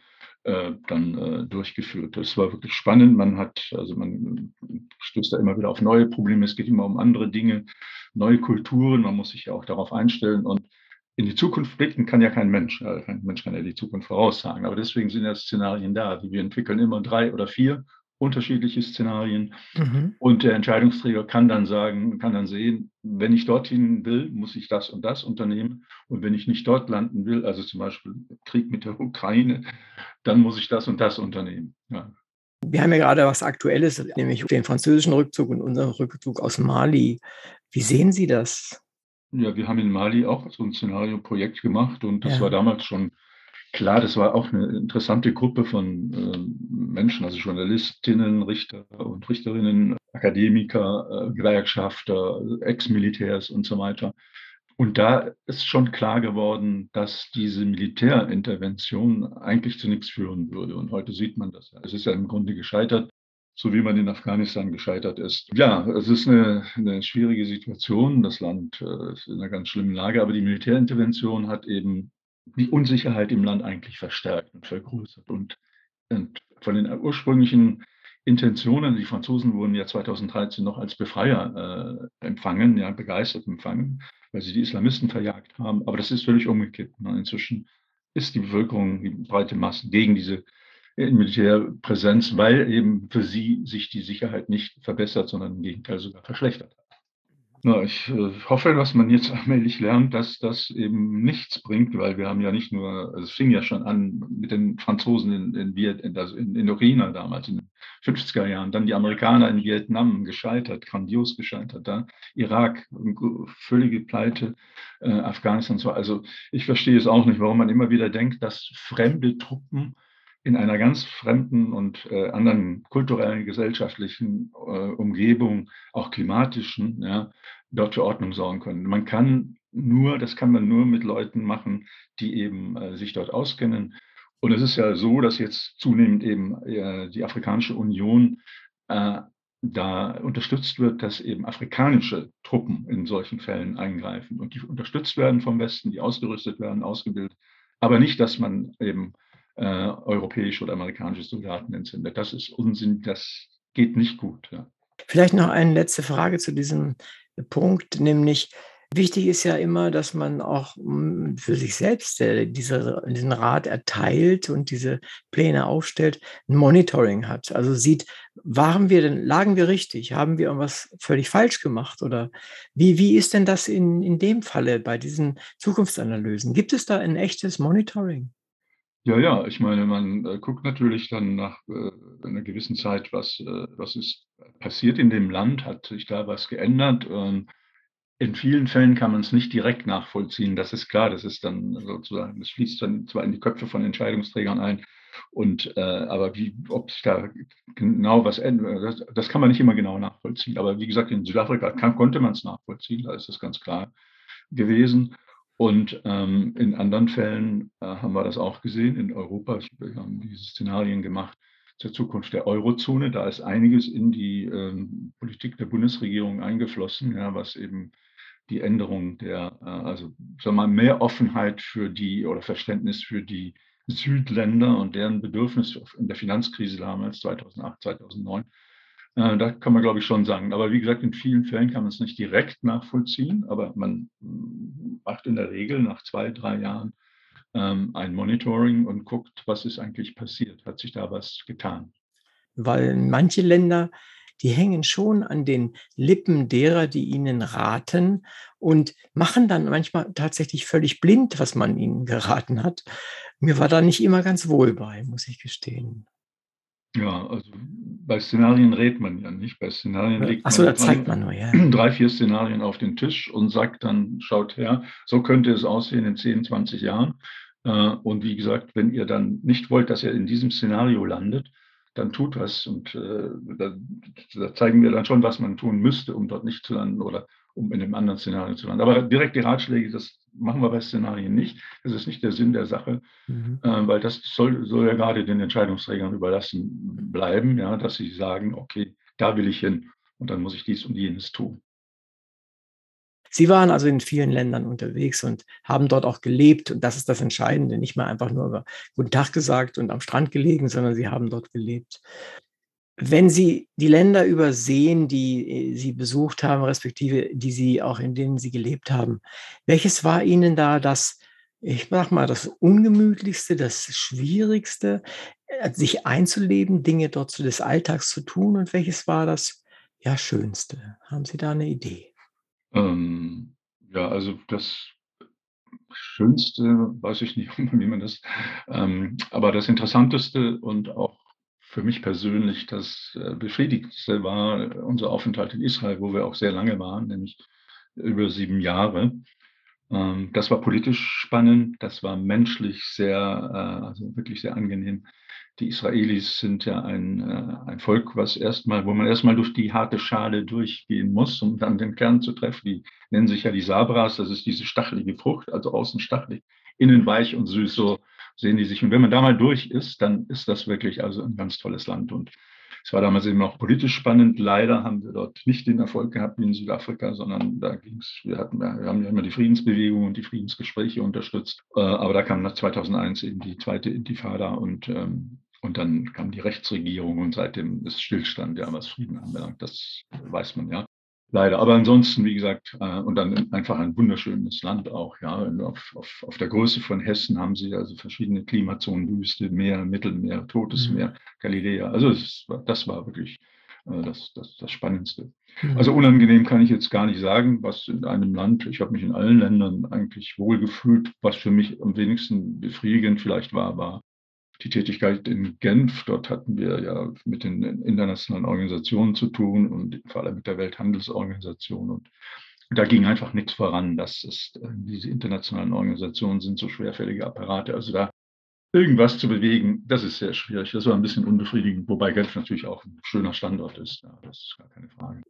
äh, dann äh, durchgeführt. Das war wirklich spannend. Man hat, also man stößt da immer wieder auf neue Probleme. Es geht immer um andere Dinge, neue Kulturen. Man muss sich ja auch darauf einstellen und in die Zukunft blicken kann ja kein Mensch. Kein Mensch kann ja die Zukunft voraussagen. Aber deswegen sind ja Szenarien da. Wir entwickeln immer drei oder vier unterschiedliche Szenarien. Mhm. Und der Entscheidungsträger kann dann sagen, kann dann sehen, wenn ich dorthin will, muss ich das und das unternehmen. Und wenn ich nicht dort landen will, also zum Beispiel Krieg mit der Ukraine, dann muss ich das und das unternehmen. Ja. Wir haben ja gerade was Aktuelles, nämlich den französischen Rückzug und unseren Rückzug aus Mali. Wie sehen Sie das? Ja, wir haben in Mali auch so ein Szenario-Projekt gemacht und das ja. war damals schon Klar, das war auch eine interessante Gruppe von äh, Menschen, also Journalistinnen, Richter und Richterinnen, Akademiker, äh, Gewerkschafter, Ex-Militärs und so weiter. Und da ist schon klar geworden, dass diese Militärintervention eigentlich zu nichts führen würde. Und heute sieht man das. Es ist ja im Grunde gescheitert, so wie man in Afghanistan gescheitert ist. Ja, es ist eine, eine schwierige Situation. Das Land äh, ist in einer ganz schlimmen Lage, aber die Militärintervention hat eben die Unsicherheit im Land eigentlich verstärkt und vergrößert. Und, und von den ursprünglichen Intentionen, die Franzosen wurden ja 2013 noch als Befreier äh, empfangen, ja, begeistert empfangen, weil sie die Islamisten verjagt haben. Aber das ist völlig umgekippt. Ne? Inzwischen ist die Bevölkerung, die breite Masse gegen diese Militärpräsenz, weil eben für sie sich die Sicherheit nicht verbessert, sondern im Gegenteil sogar verschlechtert. Na, ich äh, hoffe, dass man jetzt allmählich lernt, dass das eben nichts bringt, weil wir haben ja nicht nur, also es fing ja schon an mit den Franzosen in, in, Viet, in, also in Indochina damals in den 50er Jahren, dann die Amerikaner in Vietnam gescheitert, grandios gescheitert, da Irak, völlige Pleite, äh, Afghanistan so. Also ich verstehe es auch nicht, warum man immer wieder denkt, dass fremde Truppen in einer ganz fremden und äh, anderen kulturellen, gesellschaftlichen äh, Umgebung, auch klimatischen, ja, dort für Ordnung sorgen können. Man kann nur, das kann man nur mit Leuten machen, die eben äh, sich dort auskennen. Und es ist ja so, dass jetzt zunehmend eben die Afrikanische Union äh, da unterstützt wird, dass eben afrikanische Truppen in solchen Fällen eingreifen und die unterstützt werden vom Westen, die ausgerüstet werden, ausgebildet, aber nicht, dass man eben äh, europäische oder amerikanische Soldaten entsendet. Das ist Unsinn, das geht nicht gut. Ja. Vielleicht noch eine letzte Frage zu diesem Punkt, nämlich Wichtig ist ja immer, dass man auch hm, für sich selbst äh, diese, diesen Rat erteilt und diese Pläne aufstellt, ein Monitoring hat. Also sieht, waren wir denn, lagen wir richtig? Haben wir irgendwas völlig falsch gemacht? Oder wie, wie ist denn das in, in dem Falle bei diesen Zukunftsanalysen? Gibt es da ein echtes Monitoring? Ja, ja, ich meine, man äh, guckt natürlich dann nach äh, einer gewissen Zeit, was, äh, was ist passiert in dem Land, hat sich da was geändert. Ähm, in vielen Fällen kann man es nicht direkt nachvollziehen, das ist klar, das ist dann sozusagen, das fließt dann zwar in die Köpfe von Entscheidungsträgern ein, und äh, aber wie, ob sich da genau was ändert, das, das, kann man nicht immer genau nachvollziehen. Aber wie gesagt, in Südafrika kann, konnte man es nachvollziehen, da ist das ganz klar gewesen. Und ähm, in anderen Fällen äh, haben wir das auch gesehen. In Europa wir haben diese Szenarien gemacht zur Zukunft der Eurozone. Da ist einiges in die ähm, Politik der Bundesregierung eingeflossen, ja, was eben die Änderung der, äh, also sagen wir mal, mehr Offenheit für die oder Verständnis für die Südländer und deren Bedürfnis in der Finanzkrise damals, 2008, 2009. Äh, da kann man, glaube ich, schon sagen. Aber wie gesagt, in vielen Fällen kann man es nicht direkt nachvollziehen, aber man macht in der Regel nach zwei, drei Jahren ähm, ein Monitoring und guckt, was ist eigentlich passiert. Hat sich da was getan? Weil manche Länder die hängen schon an den Lippen derer, die ihnen raten und machen dann manchmal tatsächlich völlig blind, was man ihnen geraten hat. Mir war da nicht immer ganz wohl bei, muss ich gestehen. Ja, also bei Szenarien redet man ja nicht. Bei Szenarien legt Achso, da zeigt man nur, ja. Drei, vier Szenarien auf den Tisch und sagt dann, schaut her, so könnte es aussehen in 10, 20 Jahren. Äh, und wie gesagt, wenn ihr dann nicht wollt, dass er in diesem Szenario landet, dann tut was. Und äh, da, da, zeigen wir dann schon, was man tun müsste, um dort nicht zu landen oder um in einem anderen Szenario zu landen. Aber direkt die Ratschläge, das machen wir bei Szenarien nicht. Das ist nicht der Sinn der Sache, mhm. äh, weil das soll, soll ja gerade den Entscheidungsträgern überlassen bleiben, ja, dass sie sagen, okay, da will ich hin und dann muss ich dies und jenes tun. Sie waren also in vielen Ländern unterwegs und haben dort auch gelebt. Und das ist das Entscheidende. Nicht mal einfach nur über Guten Tag gesagt und am Strand gelegen, sondern Sie haben dort gelebt. Wenn Sie die Länder übersehen, die äh, Sie besucht haben, respektive die Sie auch in denen Sie gelebt haben, welches war Ihnen da das, ich sag mal, das Ungemütlichste, das Schwierigste, äh, sich einzuleben, Dinge dort zu des Alltags zu tun? Und welches war das ja, Schönste? Haben Sie da eine Idee? Ähm, ja, also das Schönste, weiß ich nicht, wie man das, ähm, aber das Interessanteste und auch für mich persönlich das äh, Befriedigendste war unser Aufenthalt in Israel, wo wir auch sehr lange waren, nämlich über sieben Jahre. Ähm, das war politisch spannend, das war menschlich sehr, äh, also wirklich sehr angenehm die Israelis sind ja ein, äh, ein Volk, was erstmal, wo man erstmal durch die harte Schale durchgehen muss, um dann den Kern zu treffen. Die nennen sich ja die Sabras, das ist diese stachelige Frucht, also außen stachelig, innen weich und süß, so sehen die sich. Und wenn man da mal durch ist, dann ist das wirklich also ein ganz tolles Land. Und es war damals eben auch politisch spannend. Leider haben wir dort nicht den Erfolg gehabt wie in Südafrika, sondern da ging es, wir hatten, wir haben ja immer die Friedensbewegung und die Friedensgespräche unterstützt. Äh, aber da kam nach 2001 eben die zweite Intifada und ähm, und dann kam die Rechtsregierung und seitdem ist Stillstand, ja, was Frieden anbelangt. Das weiß man ja. Leider. Aber ansonsten, wie gesagt, äh, und dann einfach ein wunderschönes Land auch, ja. Auf, auf, auf der Größe von Hessen haben sie also verschiedene Klimazonen, Wüste, Meer, Mittelmeer, Totes mhm. Meer, Galiläa. Also das, das war wirklich äh, das, das, das Spannendste. Mhm. Also unangenehm kann ich jetzt gar nicht sagen, was in einem Land, ich habe mich in allen Ländern eigentlich wohlgefühlt, was für mich am wenigsten befriedigend vielleicht war, war die Tätigkeit in Genf. Dort hatten wir ja mit den internationalen Organisationen zu tun und vor allem mit der Welthandelsorganisation. Und da ging einfach nichts voran. Das ist, äh, diese internationalen Organisationen sind so schwerfällige Apparate. Also da irgendwas zu bewegen, das ist sehr schwierig. Das war ein bisschen unbefriedigend, wobei Genf natürlich auch ein schöner Standort ist. Ja, das ist gar keine Frage.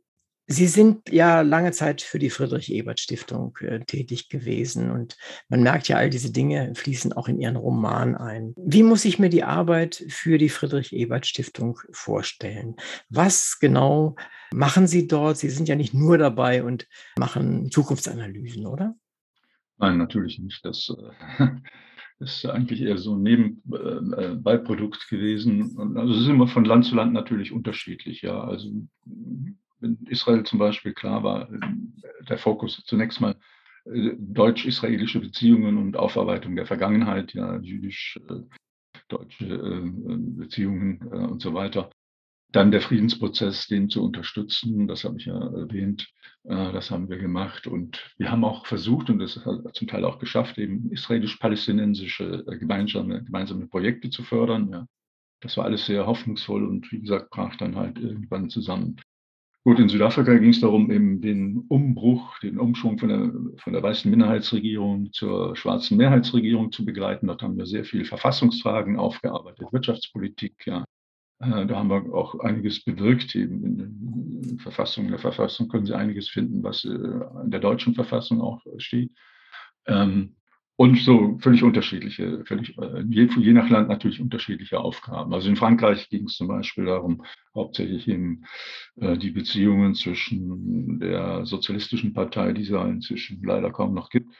Sie sind ja lange Zeit für die Friedrich-Ebert-Stiftung äh, tätig gewesen und man merkt ja, all diese Dinge fließen auch in Ihren Roman ein. Wie muss ich mir die Arbeit für die Friedrich-Ebert-Stiftung vorstellen? Was genau machen Sie dort? Sie sind ja nicht nur dabei und machen Zukunftsanalysen, oder? Nein, natürlich nicht. Das äh, ist eigentlich eher so ein Nebenbeiprodukt äh, gewesen. Also es ist immer von Land zu Land natürlich unterschiedlich. Ja, also in Israel zum Beispiel klar war der Fokus zunächst mal deutsch-israelische Beziehungen und Aufarbeitung der Vergangenheit, ja, jüdisch-deutsche Beziehungen und so weiter. Dann der Friedensprozess, den zu unterstützen, das habe ich ja erwähnt, äh, das haben wir gemacht. Und wir haben auch versucht, und das hat zum Teil auch geschafft, eben israelisch-palästinensische äh, gemeinsame, gemeinsame Projekte zu fördern. Ja. Das war alles sehr hoffnungsvoll und wie gesagt, brach dann halt irgendwann zusammen. Gut, in Südafrika ging es darum, eben den Umbruch, den Umschwung von der, von der weißen Minderheitsregierung zur schwarzen Mehrheitsregierung zu begleiten. Dort haben wir sehr viel Verfassungsfragen aufgearbeitet, Wirtschaftspolitik, ja, äh, da haben wir auch einiges bewirkt. Eben in der Verfassung, in der Verfassung können Sie einiges finden, was äh, in der deutschen Verfassung auch steht. Ähm, und so völlig unterschiedliche, völlig, äh, je, je nach Land natürlich unterschiedliche Aufgaben. Also in Frankreich ging es zum Beispiel darum, hauptsächlich eben die Beziehungen zwischen der sozialistischen Partei, die es ja inzwischen leider kaum noch gibt,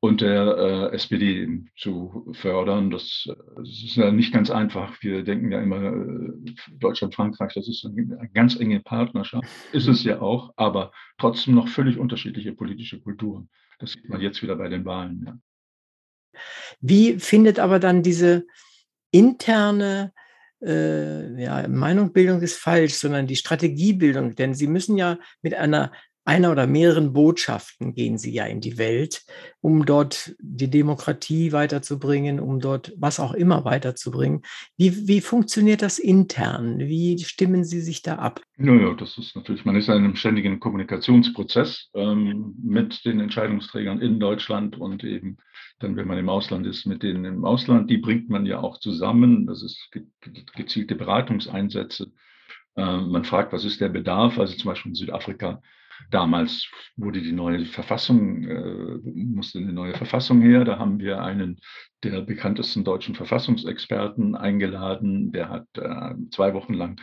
und der äh, SPD zu fördern. Das, das, ist ja nicht ganz einfach. Wir denken ja immer, äh, Deutschland, Frankreich, das ist eine, eine, ganz enge Partnerschaft. Ist es ja auch, aber trotzdem noch völlig unterschiedliche politische Kulturen. Das sieht man jetzt wieder bei den Wahlen. Ja. Wie findet aber dann diese interne äh, ja, Meinungsbildung ist falsch, sondern die Strategiebildung, denn Sie müssen ja mit einer einer oder mehreren Botschaften gehen sie ja in die Welt, um dort die Demokratie weiterzubringen, um dort was auch immer weiterzubringen. Wie, wie funktioniert das intern? Wie stimmen Sie sich da ab? Naja, das ist natürlich, man ist in einem ständigen Kommunikationsprozess ähm, mit den Entscheidungsträgern in Deutschland und eben dann, wenn man im Ausland ist, mit denen im Ausland. Die bringt man ja auch zusammen. Das ist gezielte Beratungseinsätze. Ähm, man fragt, was ist der Bedarf? Also zum Beispiel in Südafrika Damals wurde die neue Verfassung, äh, musste eine neue Verfassung her. Da haben wir einen der bekanntesten deutschen Verfassungsexperten eingeladen. Der hat äh, zwei Wochen lang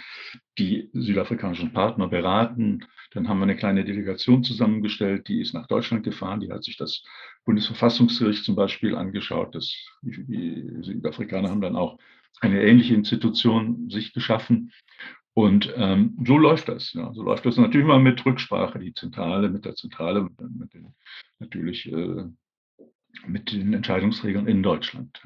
die südafrikanischen Partner beraten. Dann haben wir eine kleine Delegation zusammengestellt, die ist nach Deutschland gefahren. Die hat sich das Bundesverfassungsgericht zum Beispiel angeschaut. Das, die, die Südafrikaner haben dann auch eine ähnliche Institution sich geschaffen. Und ähm, so läuft das. Ja. So läuft das natürlich mal mit Rücksprache, die Zentrale, mit der Zentrale mit den, natürlich äh, mit den Entscheidungsträgern in Deutschland.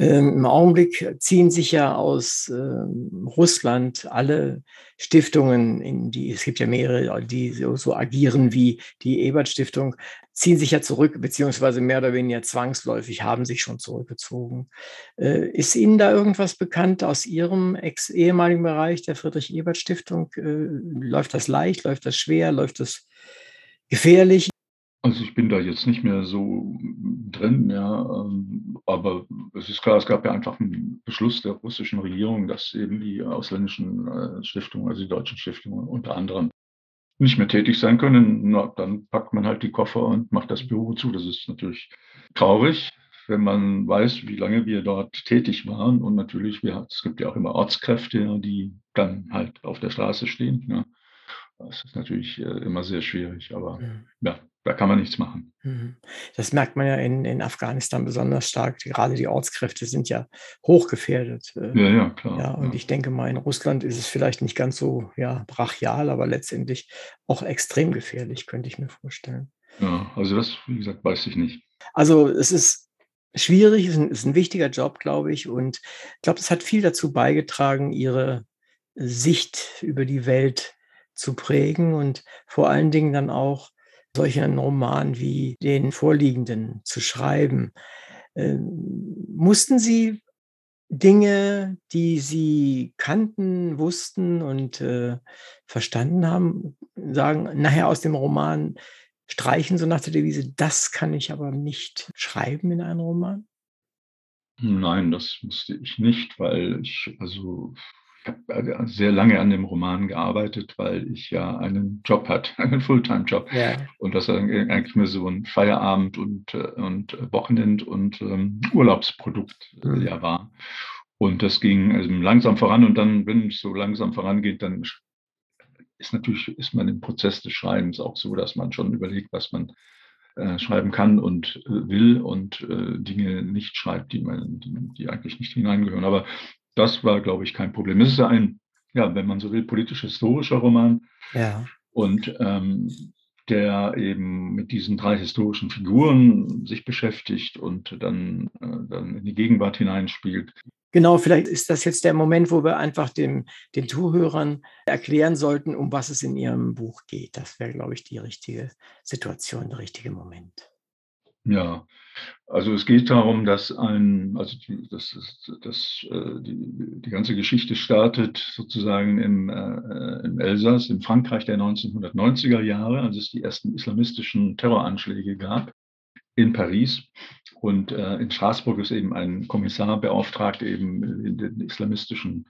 Ähm, Im Augenblick ziehen sich ja aus ähm, Russland alle Stiftungen, in die, es gibt ja mehrere, die so, agieren wie die Ebert-Stiftung, ziehen sich ja zurück, beziehungsweise mehr oder weniger zwangsläufig haben sich schon zurückgezogen. Äh, ist Ihnen da irgendwas bekannt aus Ihrem ex-ehemaligen Bereich der Friedrich-Ebert-Stiftung? Äh, läuft das leicht, läuft das schwer, läuft das gefährlich? Also ich bin da jetzt nicht mehr so drin, ja, ähm, aber es ist klar, es gab ja einfach einen Beschluss der russischen Regierung, dass eben die ausländischen äh, Stiftungen, also die deutschen Stiftungen unter anderem, nicht mehr tätig sein können. Na, dann packt man halt die Koffer und macht das Büro zu. Das ist natürlich traurig, wenn man weiß, wie lange wir dort tätig waren. Und natürlich, wir, es gibt ja auch immer Ortskräfte, die dann halt auf der Straße stehen. Ja. Das ist natürlich äh, immer sehr schwierig, aber mhm. ja, da kann man nichts machen. Mhm. Das merkt man ja in, in Afghanistan besonders stark. Gerade die Ortskräfte sind ja hochgefährdet. Äh, ja, ja, klar. Ja, und ja. ich denke mal, in Russland ist es vielleicht nicht ganz so ja, brachial, aber letztendlich auch extrem gefährlich, könnte ich mir vorstellen. Ja, also das, wie gesagt, weiß ich nicht. Also es ist schwierig, es ist ein, ist ein wichtiger Job, glaube ich. Und ich glaube, es hat viel dazu beigetragen, ihre Sicht über die Welt zu prägen und vor allen Dingen dann auch solch einen Roman wie den vorliegenden zu schreiben. Ähm, mussten Sie Dinge, die Sie kannten, wussten und äh, verstanden haben, sagen, nachher aus dem Roman streichen, so nach der Devise, das kann ich aber nicht schreiben in einem Roman? Nein, das musste ich nicht, weil ich, also habe äh, sehr lange an dem Roman gearbeitet, weil ich ja einen Job hatte, einen Fulltime-Job. Ja. Und das eigentlich mir so ein Feierabend und, äh, und Wochenend und ähm, Urlaubsprodukt äh, mhm. ja war. Und das ging also langsam voran und dann, wenn es so langsam vorangeht, dann ist natürlich, ist man im Prozess des Schreibens auch so, dass man schon überlegt, was man äh, schreiben kann und äh, will und äh, Dinge nicht schreibt, die man, die, die eigentlich nicht hineingehören. Aber das war, glaube ich, kein Problem. Es ist ja ein, ja, wenn man so will, politisch-historischer Roman. Ja. Und ähm, der eben mit diesen drei historischen Figuren sich beschäftigt und dann, äh, dann in die Gegenwart hineinspielt. Genau, vielleicht ist das jetzt der Moment, wo wir einfach dem, den Zuhörern erklären sollten, um was es in ihrem Buch geht. Das wäre, glaube ich, die richtige Situation, der richtige Moment. Ja, also es geht darum, dass ein, also die, das, das, das, äh, die, die ganze Geschichte startet sozusagen im, äh, im Elsass, in Frankreich der 1990er Jahre, als es die ersten islamistischen Terroranschläge gab in Paris. Und äh, in Straßburg ist eben ein Kommissar beauftragt, eben in den islamistischen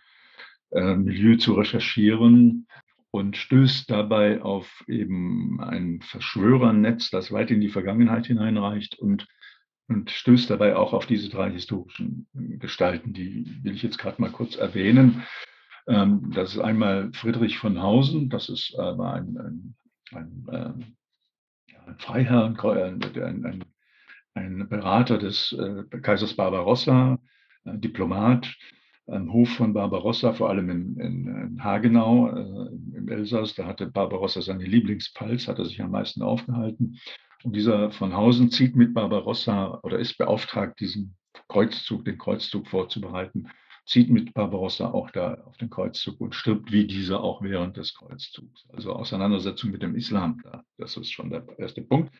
äh, Milieu zu recherchieren und stößt dabei auf eben ein Verschwörernetz, das weit in die Vergangenheit hineinreicht und, und stößt dabei auch auf diese drei historischen Gestalten, die will ich jetzt gerade mal kurz erwähnen. Ähm, das ist einmal Friedrich von Hausen, das ist aber ein, ein, ein, ähm, ein Freiherr, ein, ein, ein Berater des äh, Kaisers Barbarossa, Diplomat, am Hof von Barbarossa, vor allem in, in, in Hagenau äh, im Elsass. Da hatte Barbarossa seine Lieblingspalz, hat er sich am meisten aufgehalten. Und dieser von Hausen zieht mit Barbarossa oder ist beauftragt, diesen Kreuzzug, den Kreuzzug vorzubereiten, zieht mit Barbarossa auch da auf den Kreuzzug und stirbt wie dieser auch während des Kreuzzugs. Also Auseinandersetzung mit dem Islam da. Das ist schon der erste Punkt.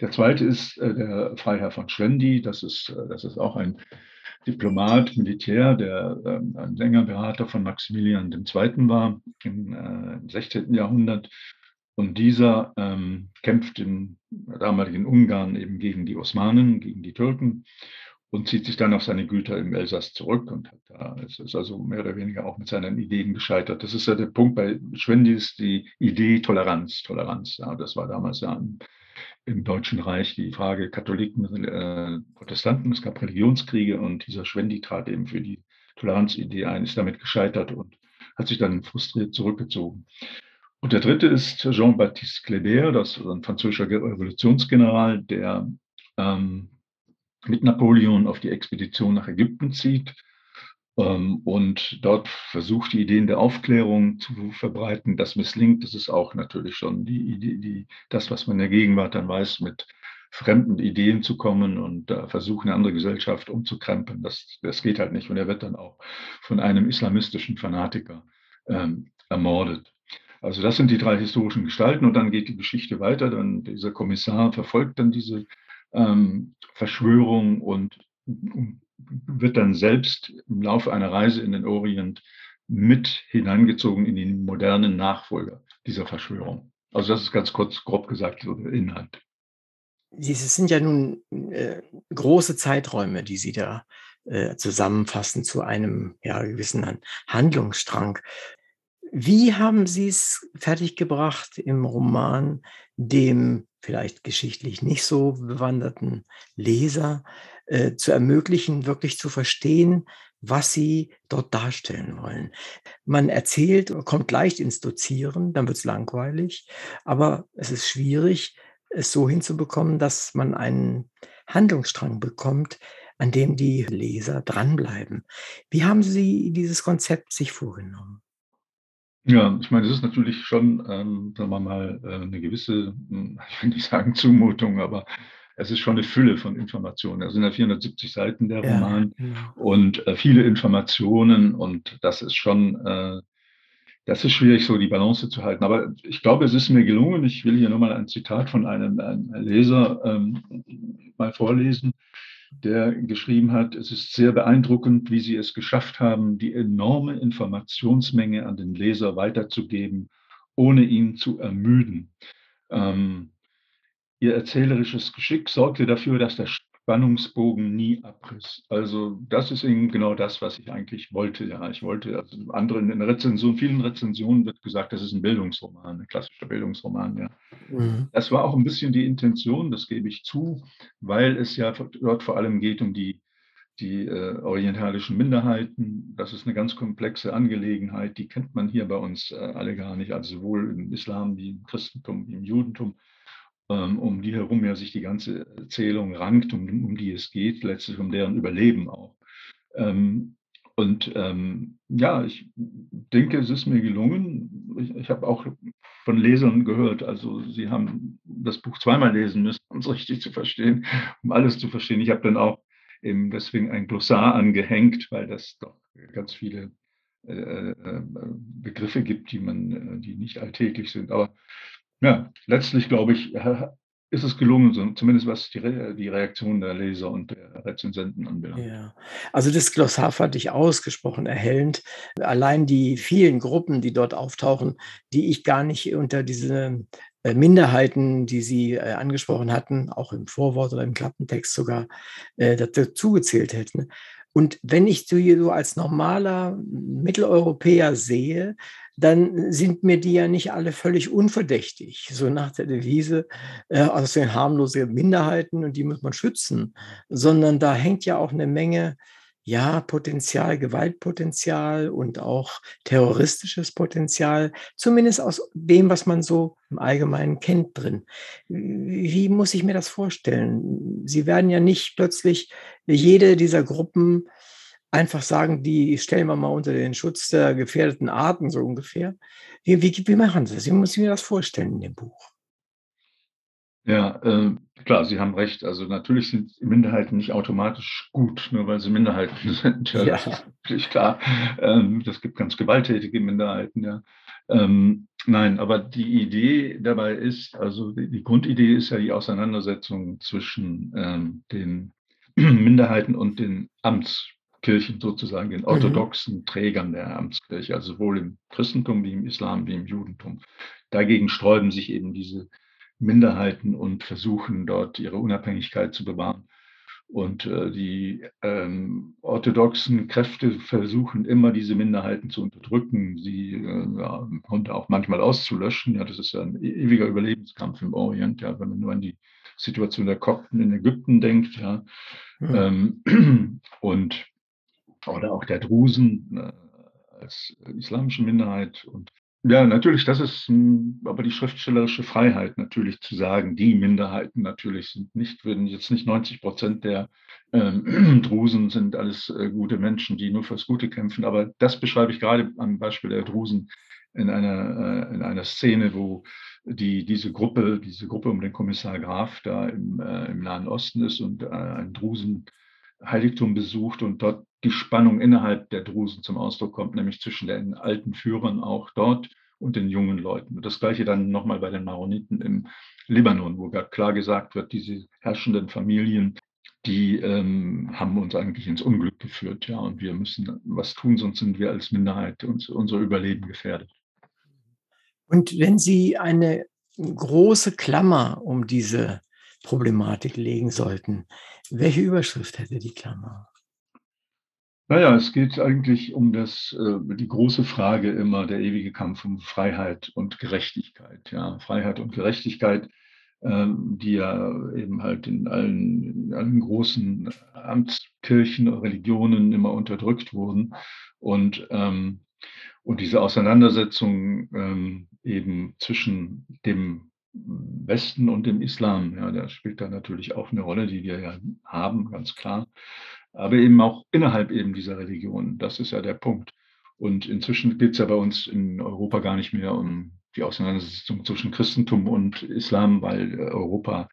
Der zweite ist äh, der Freiherr von Schwendi. Das ist, äh, das ist auch ein Diplomat, Militär, der ähm, ein Sängerberater von Maximilian II. war im, äh, im 16. Jahrhundert. Und dieser ähm, kämpft im damaligen Ungarn eben gegen die Osmanen, gegen die Türken und zieht sich dann auf seine Güter im Elsass zurück und hat da, es ist also mehr oder weniger auch mit seinen Ideen gescheitert. Das ist ja der Punkt bei Schwendi ist die Idee Toleranz, Toleranz. Ja, das war damals ja ein im Deutschen Reich die Frage Katholiken, äh, Protestanten, es gab Religionskriege und dieser Schwendi trat eben für die Toleranzidee ein, ist damit gescheitert und hat sich dann frustriert zurückgezogen. Und der dritte ist Jean-Baptiste Kléber, das ist ein französischer Revolutionsgeneral, der ähm, mit Napoleon auf die Expedition nach Ägypten zieht ähm, und dort versucht, die Ideen der Aufklärung zu verbreiten. Das misslingt. Das ist auch natürlich schon die Idee, die, das, was man in der Gegenwart dann weiß, mit fremden Ideen zu kommen und äh, versuchen, eine andere Gesellschaft umzukrempeln. Das, das geht halt nicht. Und er wird dann auch von einem islamistischen Fanatiker ähm, ermordet. Also das sind die drei historischen Gestalten und dann geht die Geschichte weiter. Dann dieser Kommissar verfolgt dann diese ähm, Verschwörung und, wird dann selbst im Laufe einer Reise in den Orient mit hineingezogen in die modernen Nachfolger dieser Verschwörung. Also das ist ganz kurz, grob gesagt, so der Inhalt. Das sind ja nun äh, große Zeiträume, die Sie da äh, zusammenfassen zu einem ja, gewissen Handlungsstrang. Wie haben Sie es fertiggebracht im Roman, dem vielleicht geschichtlich nicht so bewanderten Leser äh, zu ermöglichen, wirklich zu verstehen, was sie dort darstellen wollen. Man erzählt, kommt leicht ins Dozieren, dann wird es langweilig, aber es ist schwierig, es so hinzubekommen, dass man einen Handlungsstrang bekommt, an dem die Leser dranbleiben. Wie haben Sie dieses Konzept sich vorgenommen? Ja, ich meine, es ist natürlich schon, ähm, sagen wir mal, äh, eine gewisse, hm, ich will nicht sagen Zumutung, aber es ist schon eine Fülle von Informationen. Es sind ja 470 Seiten der Roman ja, genau. und äh, viele Informationen und das ist schon, äh, das ist schwierig, so die Balance zu halten. Aber ich glaube, es ist mir gelungen. Ich will hier nochmal ein Zitat von einem, einem Leser ähm, mal vorlesen, der geschrieben hat, es ist sehr beeindruckend, wie Sie es geschafft haben, die enorme Informationsmenge an den Leser weiterzugeben, ohne ihn zu ermüden. Ähm, Ihr erzählerisches Geschick sorgte dafür, dass der Spannungsbogen nie abriss. Also das ist eben genau das, was ich eigentlich wollte. Ja, ich wollte, also anderen in Rezensionen, vielen Rezensionen wird gesagt, das ist ein Bildungsroman, ein klassischer Bildungsroman. Ja, mhm. das war auch ein bisschen die Intention, das gebe ich zu, weil es ja dort vor allem geht um die die äh, orientalischen Minderheiten. Das ist eine ganz komplexe Angelegenheit, die kennt man hier bei uns äh, alle gar nicht, also sowohl im Islam wie im Christentum wie im Judentum. Ähm, um die herum ja sich die ganze Erzählung rankt, um, um die es geht, letztlich um deren Überleben auch. Ähm, und ähm, ja, ich denke, es ist mir gelungen. Ich, ich habe auch von Lesern gehört, also sie haben das Buch zweimal lesen müssen, um es richtig zu verstehen, um alles zu verstehen. Ich habe dann auch eben deswegen ein Glossar angehängt, weil das doch ganz viele äh, äh, Begriffe gibt, die man, äh, die nicht alltäglich sind. Aber ja, letztlich glaube ich, ist es gelungen, zumindest was die, Re die Reaktion der Leser und der Rezensenten anbelangt. Ja, also das Glossar fand ich ausgesprochen erhellend. Allein die vielen Gruppen, die dort auftauchen, die ich gar nicht unter diese äh, Minderheiten, die Sie äh, angesprochen hatten, auch im Vorwort oder im Klappentext sogar, äh, dazu gezählt hätten. Und wenn ich so als normaler Mitteleuropäer sehe, dann sind mir die ja nicht alle völlig unverdächtig. So nach der Devise, äh, also sind harmlose Minderheiten und die muss man schützen, sondern da hängt ja auch eine Menge ja, Potenzial, Gewaltpotenzial und auch terroristisches Potenzial, zumindest aus dem, was man so im Allgemeinen kennt drin. Wie muss ich mir das vorstellen? Sie werden ja nicht plötzlich jede dieser Gruppen einfach sagen, die stellen wir mal unter den Schutz der gefährdeten Arten, so ungefähr. Wie, wie, wie machen Sie das? Wie muss ich mir das vorstellen in dem Buch? Ja, äh, klar, Sie haben recht. Also natürlich sind Minderheiten nicht automatisch gut, nur weil sie Minderheiten sind. Ja, ja. Das ist natürlich klar. Ähm, das gibt ganz gewalttätige Minderheiten, ja. Ähm, nein, aber die Idee dabei ist, also die, Grundidee ist ja die Auseinandersetzung zwischen ähm, den Minderheiten und den Amtskirchen sozusagen, den mhm. orthodoxen mhm. Trägern der Amtskirche, also sowohl im Christentum wie im Islam wie im Judentum. Dagegen sträuben sich eben diese Minderheiten und versuchen dort ihre Unabhängigkeit zu bewahren. Und äh, die ähm, orthodoxen Kräfte versuchen immer, diese Minderheiten zu unterdrücken, sie äh, ja, und auch manchmal auszulöschen. Ja, das ist ja ein e-, ewiger Überlebenskampf im Orient, ja, wenn man nur an die Situation der Kopten in Ägypten denkt, ja. ja. Ähm, und oder auch der Drusen äh, als islamische Minderheit und ja, natürlich, das ist aber die schriftstellerische Freiheit natürlich zu sagen, die Minderheiten natürlich sind nicht, würden jetzt nicht 90 Prozent der ähm, Drusen sind alles äh, gute Menschen, die nur fürs Gute kämpfen. Aber das beschreibe ich gerade am Beispiel der Drusen in einer, äh, in einer Szene, wo die, diese Gruppe, diese Gruppe um den Kommissar Graf da im, äh, im Nahen Osten ist und äh, ein Drusen Heiligtum besucht und dort die Spannung innerhalb der Drusen zum Ausdruck kommt, nämlich zwischen den alten Führern auch dort und den jungen Leuten. Und das gleiche dann nochmal bei den Maroniten im Libanon, wo klar gesagt wird, diese herrschenden Familien, die ähm, haben uns eigentlich ins Unglück geführt, ja, und wir müssen was tun, sonst sind wir als Minderheit uns, unser Überleben gefährdet. Und wenn Sie eine große Klammer um diese Problematik legen sollten, welche Überschrift hätte die Klammer? Naja, es geht eigentlich um das, äh, die große Frage immer, der ewige Kampf um Freiheit und Gerechtigkeit. Ja, Freiheit und Gerechtigkeit, ähm, die ja eben halt in allen, in allen großen Amtskirchen, Religionen immer unterdrückt wurden. Und, ähm, und diese Auseinandersetzung ähm, eben zwischen dem Westen und dem Islam. Ja, da spielt da natürlich auch eine Rolle, die wir ja haben, ganz klar. Aber eben auch innerhalb eben dieser Religion. Das ist ja der Punkt. Und inzwischen geht es ja bei uns in Europa gar nicht mehr um die Auseinandersetzung zwischen Christentum und Islam, weil Europa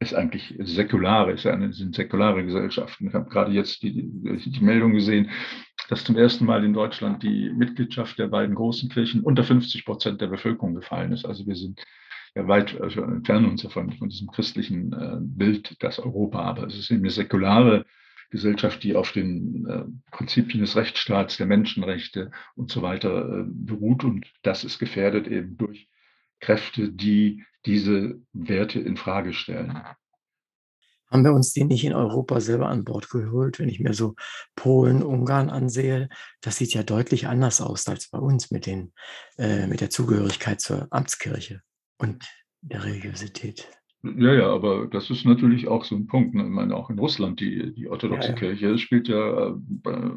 ist eigentlich säkular, ist eine, sind säkulare Gesellschaften. Ich habe gerade jetzt die, die Meldung gesehen, dass zum ersten Mal in Deutschland die Mitgliedschaft der beiden großen Kirchen unter 50 Prozent der Bevölkerung gefallen ist. Also wir sind ja weit also entfernen uns ja von, von diesem christlichen äh, Bild, das Europa, aber es ist eben eine säkulare Gesellschaft, die auf den äh, Prinzipien des Rechtsstaats, der Menschenrechte und so weiter äh, beruht. Und das ist gefährdet eben durch Kräfte, die diese Werte in Frage stellen. Haben wir uns die nicht in Europa selber an Bord geholt? Wenn ich mir so Polen, Ungarn ansehe, das sieht ja deutlich anders aus als bei uns mit, den, äh, mit der Zugehörigkeit zur Amtskirche und der Religiosität. Ja, ja, aber das ist natürlich auch so ein Punkt. Ne? Ich meine, auch in Russland, die, die orthodoxe ja, ja. Kirche spielt ja äh,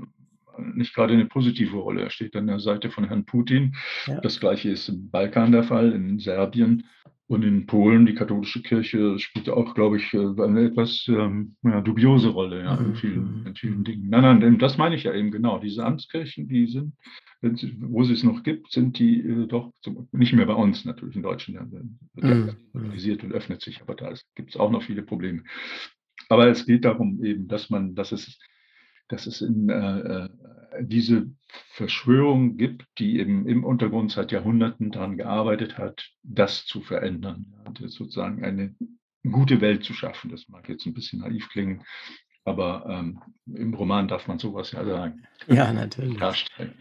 nicht gerade eine positive Rolle. Er steht an der Seite von Herrn Putin. Ja. Das gleiche ist im Balkan der Fall, in Serbien. Und in Polen, die katholische Kirche spielt auch, glaube ich, äh, eine etwas ähm, ja, dubiose Rolle ja, in, Mhm, vielen, mhm, in vielen mhm. Dingen. Nein, nein, das meine ich ja eben genau. Diese Amtskirchen, die sind, wo sie es noch gibt, sind die äh, doch zum, nicht mehr bei uns natürlich in Deutschland. Mhm, mhm. organisiert und öffnet sich, aber da gibt es auch noch viele Probleme. Aber es geht darum eben, dass man, dass es, dass es in, äh, äh, diese Verschwörung gibt, die eben im Untergrund seit Jahrhunderten daran gearbeitet hat, das zu verändern, ja, sozusagen eine gute Welt zu schaffen. Das mag jetzt ein bisschen naiv klingen, aber ähm, im Roman darf man sowas ja sagen. Ja, natürlich. Darstellen.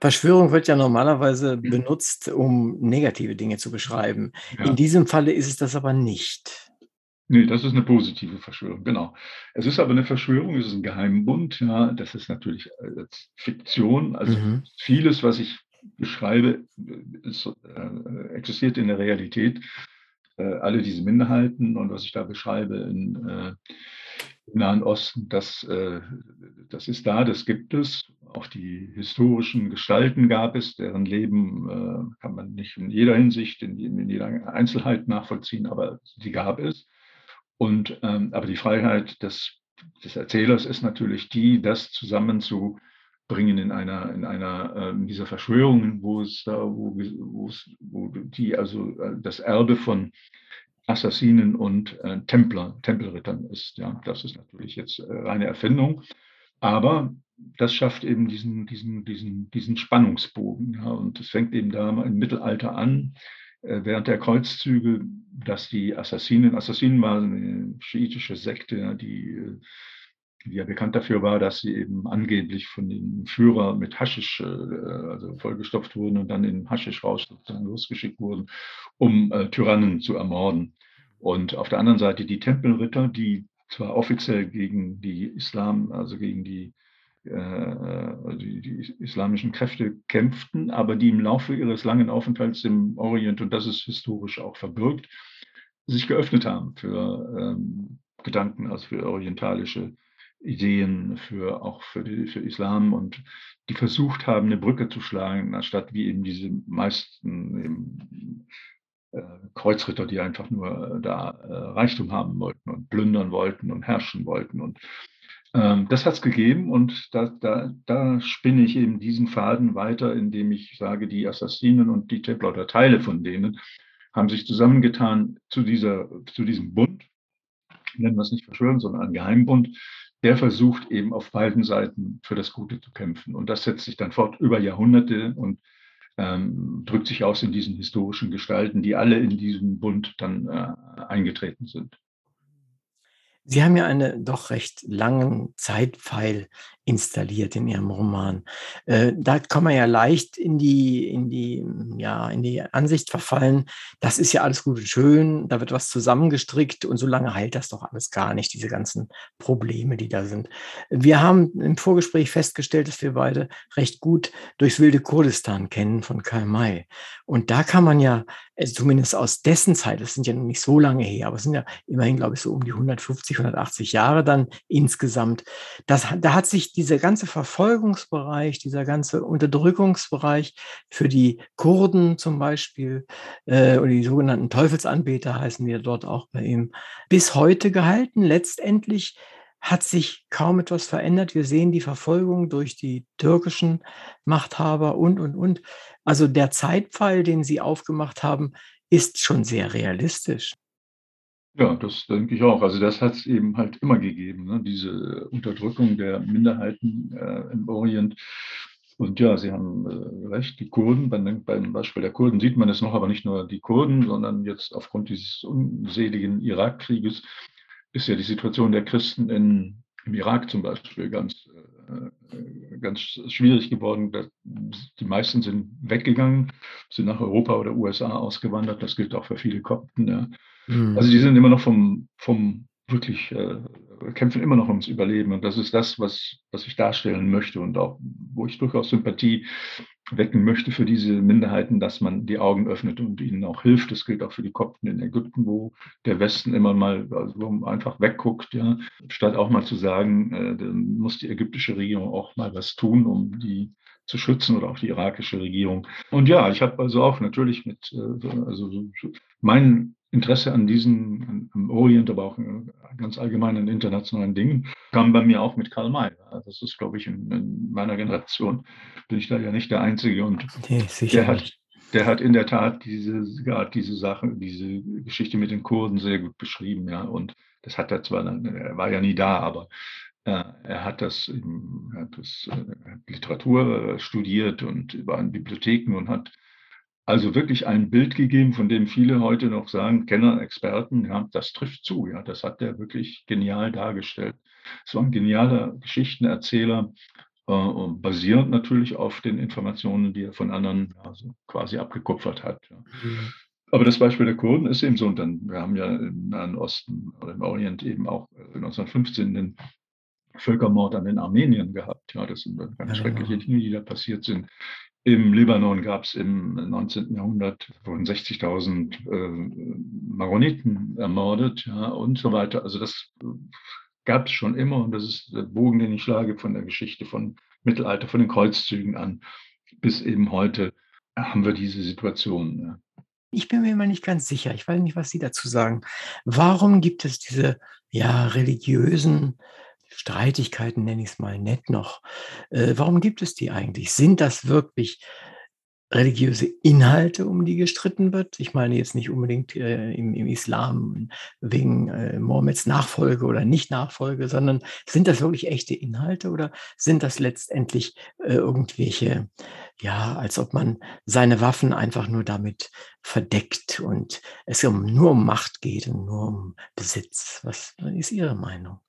Verschwörung wird ja normalerweise benutzt, um negative Dinge zu beschreiben. Ja. In diesem Falle ist es das aber nicht. Nee, das ist eine positive Verschwörung, genau. Es ist aber eine Verschwörung, es ist ein Geheimbund, ja, das ist natürlich als Fiktion. Also Mhm. vieles, was ich beschreibe, ist, äh, existiert in der Realität. Äh, alle diese Minderheiten und was ich da beschreibe in, äh, im Nahen Osten, das, äh, das ist da, das gibt es. Auch die historischen Gestalten gab es, deren Leben äh, kann man nicht in jeder Hinsicht, in, in jeder Einzelheit nachvollziehen, aber die gab es. Und, ähm, aber die Freiheit des, des Erzählers ist natürlich die, das zusammenzubringen in einer, in einer ähm, dieser Verschwörungen, wo es da, wo, wo die, also äh, das Erbe von Assassinen und äh, Templer, Tempelrittern ist. Ja, das ist natürlich jetzt äh, reine Erfindung. Aber das schafft eben diesen, diesen, diesen, diesen Spannungsbogen. Ja, und es fängt eben da im Mittelalter an, äh, während der Kreuzzüge, dass die Assassinen, Assassinen waren eine schiitische Sekte, die, äh, die ja bekannt dafür war, dass sie eben angeblich von dem Führer mit Haschisch, äh, also vollgestopft wurden und dann in Haschischrausch losgeschickt wurden, um äh, Tyrannen zu ermorden. Und auf der anderen Seite die Tempelritter, die zwar offiziell gegen die Islam, also gegen die äh, die, die, islamischen Kräfte kämpften, aber die im Laufe ihres langen Aufenthalts im Orient, und das ist historisch auch verbürgt, sich geöffnet haben für ähm, Gedanken, also für orientalische Ideen, für auch für, die, für Islam und die versucht haben, eine Brücke zu schlagen, anstatt wie eben diese meisten eben, äh, Kreuzritter, die einfach nur da äh, Reichtum haben wollten und plündern wollten und herrschen wollten und das hat es gegeben und da, da, da spinne ich eben diesen Faden weiter, indem ich sage, die Assassinen und die Templer oder Teile von denen haben sich zusammengetan zu, dieser, zu diesem Bund, nennen wir es nicht Verschwörung, sondern ein Geheimbund, der versucht eben auf beiden Seiten für das Gute zu kämpfen. Und das setzt sich dann fort über Jahrhunderte und ähm, drückt sich aus in diesen historischen Gestalten, die alle in diesem Bund dann äh, eingetreten sind. Sie haben ja einen doch recht langen Zeitpfeil installiert in Ihrem Roman. Äh, da kann man ja leicht in die, in die, ja, in die Ansicht verfallen, das ist ja alles gut und schön, da wird was zusammengestrickt und so lange heilt das doch alles gar nicht, diese ganzen Probleme, die da sind. Wir haben im Vorgespräch festgestellt, dass wir beide recht gut durchs wilde Kurdistan kennen von Karl May. Und da kann man ja, also zumindest aus dessen Zeit, das sind ja nicht so lange her, aber es sind ja immerhin, glaube ich, so um die 150, 180 Jahre dann insgesamt. Das, da hat sich dieser ganze Verfolgungsbereich, dieser ganze Unterdrückungsbereich für die Kurden zum Beispiel äh, oder die sogenannten Teufelsanbeter heißen ja dort auch bei ihm, bis heute gehalten. Letztendlich hat sich kaum etwas verändert. Wir sehen die Verfolgung durch die türkischen Machthaber und, und, und. Also der Zeitpfeil, den Sie aufgemacht haben, ist schon sehr realistisch. Ja, das denke ich auch. Also das hat es eben halt immer gegeben, ne? diese Unterdrückung der Minderheiten äh, im Orient. Und ja, Sie haben äh, recht, die Kurden, beim, beim Beispiel der Kurden sieht man es noch, aber nicht nur die Kurden, sondern jetzt aufgrund dieses unseligen Irakkrieges ist ja die Situation der Christen in, im Irak zum Beispiel ganz, äh, ganz schwierig geworden. Die meisten sind weggegangen, sind nach Europa oder USA ausgewandert. Das gilt auch für viele Kopten. Ja. Also die sind immer noch vom, vom wirklich, äh, kämpfen immer noch ums Überleben. Und das ist das, was, was ich darstellen möchte und auch, wo ich durchaus Sympathie wecken möchte für diese Minderheiten, dass man die Augen öffnet und ihnen auch hilft. Das gilt auch für die Kopten in Ägypten, wo der Westen immer mal also einfach wegguckt, ja, statt auch mal zu sagen, äh, dann muss die ägyptische Regierung auch mal was tun, um die zu schützen oder auch die irakische Regierung. Und ja, ich habe also auch natürlich mit, äh, also mein Interesse an diesen, am Orient, aber auch ganz allgemein an internationalen Dingen, kam bei mir auch mit Karl May. Das ist, glaube ich, in, in meiner Generation bin ich da ja nicht der Einzige. Und nee, der, hat, der hat in der Tat diese, ja, diese Sache, diese Geschichte mit den Kurden sehr gut beschrieben. Ja. Und das hat er zwar, er war ja nie da, aber äh, er hat das, er hat das äh, Literatur äh, studiert und war in Bibliotheken und hat also wirklich ein Bild gegeben, von dem viele heute noch sagen, Kenner, Experten, ja, das trifft zu. Ja, das hat er wirklich genial dargestellt. Es war ein genialer Geschichtenerzähler, äh, basierend natürlich auf den Informationen, die er von anderen also quasi abgekupfert hat. Ja. Mhm. Aber das Beispiel der Kurden ist eben so. Und dann, wir haben ja im Nahen Osten oder im Orient eben auch 1915 den Völkermord an den Armeniern gehabt. Ja, das sind ganz ja, schreckliche Dinge, die da passiert sind. Im Libanon gab es im 19. Jahrhundert wurden 60.000 äh, Maroniten ermordet ja, und so weiter. Also das gab es schon immer und das ist der Bogen, den ich schlage von der Geschichte von Mittelalter, von den Kreuzzügen an bis eben heute haben wir diese Situation. Ja. Ich bin mir immer nicht ganz sicher. Ich weiß nicht, was Sie dazu sagen. Warum gibt es diese ja, religiösen Streitigkeiten, nenne ich es mal nett noch. Äh, warum gibt es die eigentlich? Sind das wirklich religiöse Inhalte, um die gestritten wird? Ich meine jetzt nicht unbedingt äh, im, im, Islam wegen äh, Mohammeds Nachfolge oder Nicht-Nachfolge, sondern sind das wirklich echte Inhalte oder sind das letztendlich äh, irgendwelche, ja, als ob man seine Waffen einfach nur damit verdeckt und es um, nur um Macht geht und nur um Besitz? Was ist Ihre Meinung?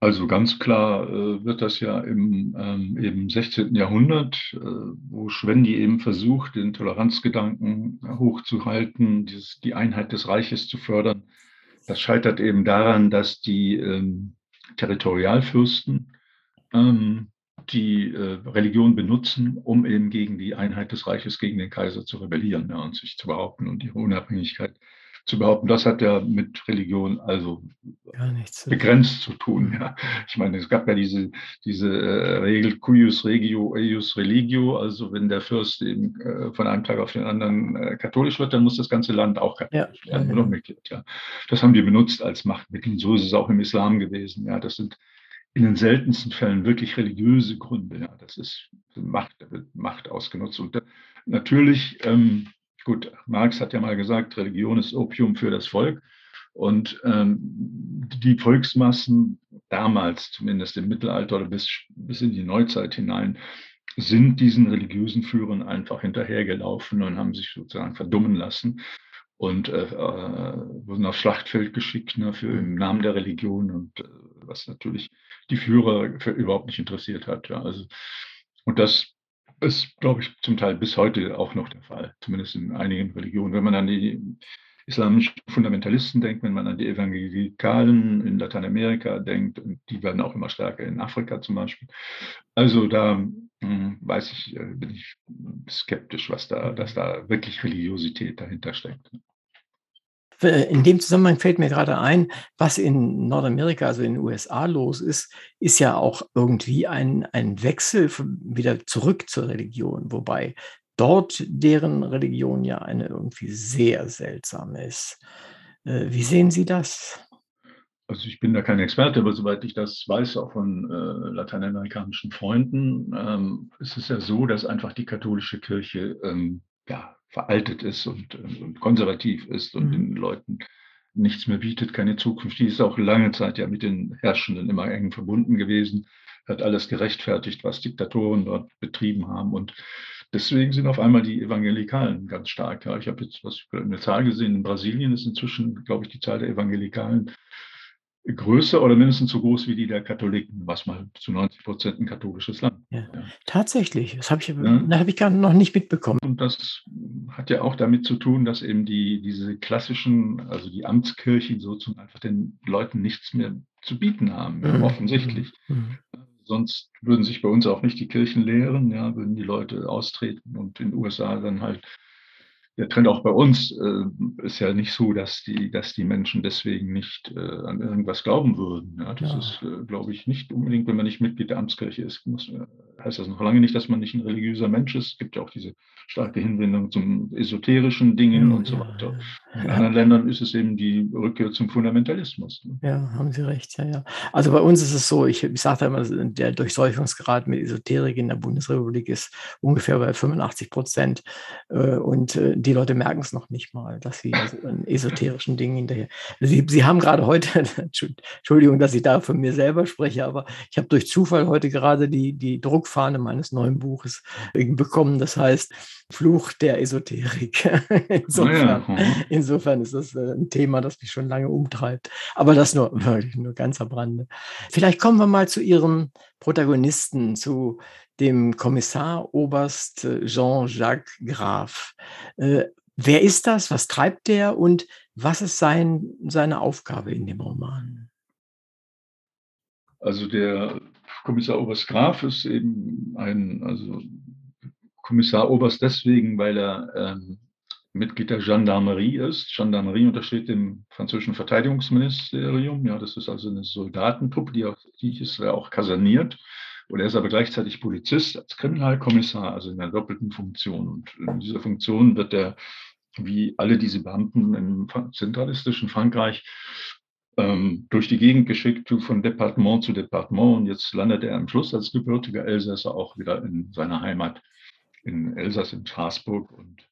Also ganz klar äh, wird das ja im, ähm, im 16. Jahrhundert, äh, wo Schwendi eben versucht, den Toleranzgedanken hochzuhalten, dieses, die Einheit des Reiches zu fördern. Das scheitert eben daran, dass die ähm, Territorialfürsten ähm, die äh, Religion benutzen, um eben gegen die Einheit des Reiches, gegen den Kaiser zu rebellieren ja, und sich zu behaupten und ihre Unabhängigkeit zu behaupten, das hat ja mit Religion also begrenzt zu tun. Ja. Ich meine, es gab ja diese, diese äh, Regel cuius regio eius religio, also wenn der Fürst eben äh, von einem Tag auf den anderen äh, katholisch wird, dann muss das ganze Land auch katholisch ja, werden, ja, ja. ja. Das haben die benutzt als Machtmittel. So ist es auch im Islam gewesen. Ja. Das sind in den seltensten Fällen wirklich religiöse Gründe. Ja. Das ist Macht, da wird Macht ausgenutzt. Und natürlich ähm, Gut, Marx hat ja mal gesagt, Religion ist Opium für das Volk. Und ähm, die Volksmassen damals, zumindest im Mittelalter oder bis, bis in die Neuzeit hinein, sind diesen religiösen Führern einfach hinterhergelaufen und haben sich sozusagen verdummen lassen und äh, äh, wurden aufs Schlachtfeld geschickt ne, für im Namen der Religion und äh, was natürlich die Führer für, überhaupt nicht interessiert hat. Ja. Also, und das ist, glaube ich, zum Teil bis heute auch noch der Fall, zumindest in einigen Religionen. Wenn man an die islamischen Fundamentalisten denkt, wenn man an die Evangelikalen in Lateinamerika denkt, und die werden auch immer stärker in Afrika zum Beispiel. Also da hm, weiß ich, äh, bin ich skeptisch, was da, dass da wirklich Religiosität dahinter steckt. Äh, in dem Zusammenhang fällt mir gerade ein, was in Nordamerika, also in den USA los ist, ist ja auch irgendwie ein, ein Wechsel wieder zurück zur Religion, wobei dort deren Religion ja eine irgendwie sehr seltsame ist. Äh, wie sehen Sie das? Also ich bin da kein Experte, aber soweit ich das weiß, auch von äh, lateinamerikanischen Freunden, ähm, ist es ja so, dass einfach die katholische Kirche ähm, ja, veraltet ist und, und konservativ ist und mhm. den Leuten nichts mehr bietet, keine Zukunft. Die ist auch lange Zeit ja mit den Herrschenden immer eng verbunden gewesen, hat alles gerechtfertigt, was Diktatoren dort betrieben haben. Und deswegen sind auf einmal die Evangelikalen ganz stark. Ja, ich habe jetzt was, eine Zahl gesehen, in Brasilien ist inzwischen, glaube ich, die Zahl der Evangelikalen größer oder mindestens so groß wie die der Katholiken, was mal zu 90 Prozent ein katholisches Land. Ja. Ja. Tatsächlich, das habe ich, ja. hab ich gar noch nicht mitbekommen. Und das hat ja auch damit zu tun, dass eben die, diese klassischen, also die Amtskirchen sozusagen einfach den Leuten nichts mehr zu bieten haben, mhm. offensichtlich. Mhm. mhm. Sonst würden sich bei uns auch nicht die Kirchen leeren, ja, würden die Leute austreten und in den USA dann halt der Trend auch bei uns äh, ist ja nicht so, dass die, dass die Menschen deswegen nicht äh, an irgendwas glauben würden. Ja, das ja. ist, äh, glaube ich, nicht unbedingt, wenn man nicht Mitglied der Amtskirche ist, muss, äh, heißt das noch lange nicht, dass man nicht ein religiöser Mensch ist. Es gibt ja auch diese starke Hinwendung zum esoterischen Dingen ja, und so weiter. In anderen Ländern ist es eben die Rückkehr zum Fundamentalismus. Ne? Ja, haben Sie recht, ja, ja. Also bei uns ist es so, ich, ich sage da immer, der Durchseuchungsgrad mit Esoterik in der Bundesrepublik ist ungefähr bei 85 Prozent. Äh, und äh, die Leute merken es noch nicht mal, dass sie an esoterischen Dingen hinterher. Sie, sie haben gerade heute, Entschuldigung, dass ich da von mir selber spreche, aber ich habe durch Zufall heute gerade die, die Druckfahne meines neuen Buches bekommen. Das heißt, Fluch der Esoterik. insofern, oh ja. insofern, ist das äh, ein Thema, das mich schon lange umtreibt. Aber das nur wirklich nur ganz am Rande. Vielleicht kommen wir mal zu Ihrem Protagonisten, zu dem Kommissar Oberst äh, Jean-Jacques Graf. Äh, wer ist das? Was treibt der? Und was ist sein, seine Aufgabe in dem Roman? Also der Kommissar Oberst Graf ist eben ein, also Kommissar Oberst deswegen, weil er ähm, Mitglied der Gendarmerie ist. Gendarmerie untersteht dem französischen Verteidigungsministerium. Ja, das ist also eine Soldatentruppe, die, auch, die ist ja auch kaserniert. Und er ist aber gleichzeitig Polizist als Kriminalkommissar, also in einer doppelten Funktion. Und in dieser Funktion wird er, wie alle diese Beamten im zentralistischen Frankreich, ähm, durch die Gegend geschickt, von Departement zu Departement. Und jetzt landet er am Schluss als gebürtiger Elsässer auch wieder in seiner Heimat in Elsass, in Straßburg. Und,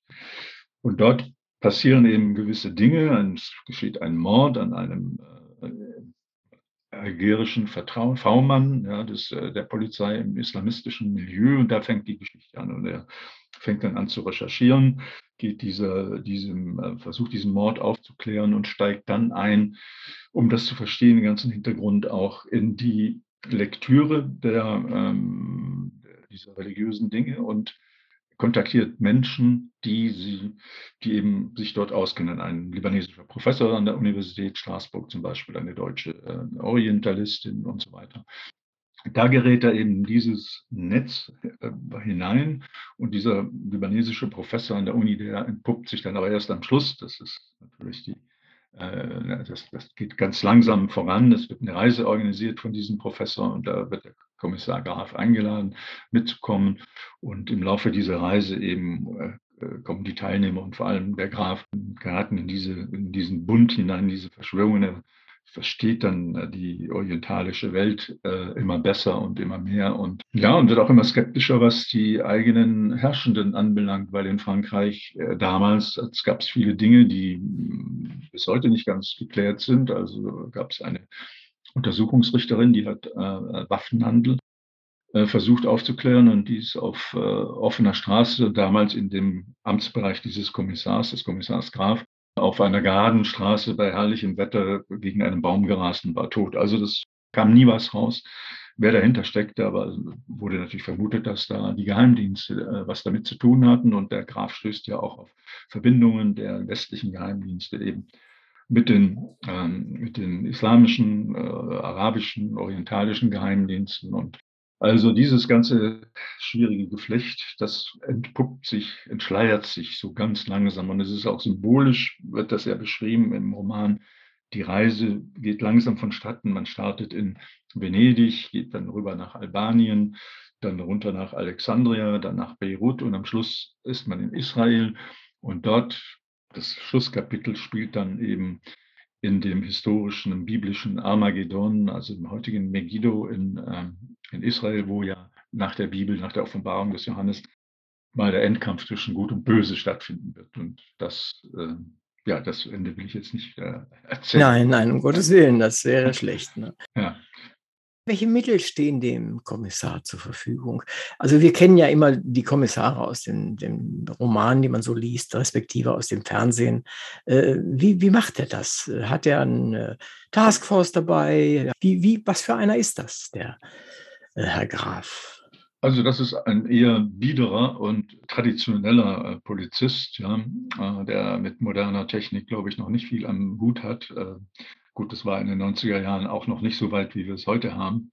und dort passieren eben gewisse Dinge. Es geschieht ein Mord an einem äh, algerischen V-Mann ja, äh, der Polizei im islamistischen Milieu. Und da fängt die Geschichte an. Und er fängt dann an zu recherchieren, geht dieser, diesem, äh, versucht diesen Mord aufzuklären und steigt dann ein, um das zu verstehen, den ganzen Hintergrund auch in die Lektüre der, ähm, dieser religiösen Dinge und kontaktiert Menschen, die, sie, die eben sich dort auskennen. Ein libanesischer Professor an der Universität Straßburg zum Beispiel, eine deutsche äh, Orientalistin und so weiter. Da gerät er eben dieses Netz äh, hinein und dieser libanesische Professor an der Uni, der entpuppt sich dann aber erst am Schluss, das ist natürlich die äh, das, das, geht ganz langsam voran. Es wird eine Reise organisiert von diesem Professor und da wird der Kommissar Graf eingeladen, mitzukommen. Und im Laufe dieser Reise eben äh, äh, kommen die Teilnehmer und vor allem der Graf geraten in, diese, in diesen Bund hinein, diese Verschwörungen. Er versteht dann äh, die orientalische Welt immer besser und immer mehr und ja, und wird auch immer skeptischer, was die eigenen Herrschenden anbelangt, weil in Frankreich damals gab es viele Dinge, die mm, bis heute nicht ganz geklärt sind. Also gab es eine Untersuchungsrichterin, die hat äh, Waffenhandel äh, versucht aufzuklären und dies auf äh, offener Straße, damals in dem Amtsbereich dieses Kommissars, des Kommissars Graf, auf einer geraden Straße bei herrlichem Wetter gegen einen Baum gerast und war tot. Also das kam nie was raus, wer dahinter steckte, aber wurde natürlich vermutet, dass da die Geheimdienste äh, was damit zu tun hatten und der Graf stößt ja auch auf Verbindungen der westlichen Geheimdienste eben mit den, ähm, mit den islamischen, äh, arabischen, orientalischen Geheimdiensten und also dieses ganze schwierige Geflecht, das entpuppt sich, entschleiert sich so ganz langsam. Und es ist auch symbolisch, wird das ja beschrieben im Roman. Die Reise geht langsam vonstatten. Man startet in Venedig, geht dann rüber nach Albanien, dann runter nach Alexandria, dann nach Beirut und am Schluss ist man in Israel. Und dort, das Schlusskapitel spielt dann eben in dem historischen, im biblischen Armageddon, also im heutigen Megiddo in, ähm, in Israel, wo ja nach der Bibel, nach der Offenbarung des Johannes mal der Endkampf zwischen Gut und Böse stattfinden wird. Und das, äh, ja, das Ende will ich jetzt nicht äh, erzählen. Nein, nein, um Gottes Willen, das wäre schlecht. Ne? Ja. Welche Mittel stehen dem Kommissar zur Verfügung? Also wir kennen ja immer die Kommissare aus den, den Romanen, die man so liest, respektive aus dem Fernsehen. Äh, wie, wie macht er das? Hat er eine Taskforce dabei? Wie, wie, was für einer ist das, der äh, Herr Graf? Also das ist ein eher biederer und traditioneller äh, Polizist, ja, äh, der mit moderner Technik, glaube ich, noch nicht viel am Hut hat. Gut, das war in den 90er Jahren auch noch nicht so weit, wie wir es heute haben.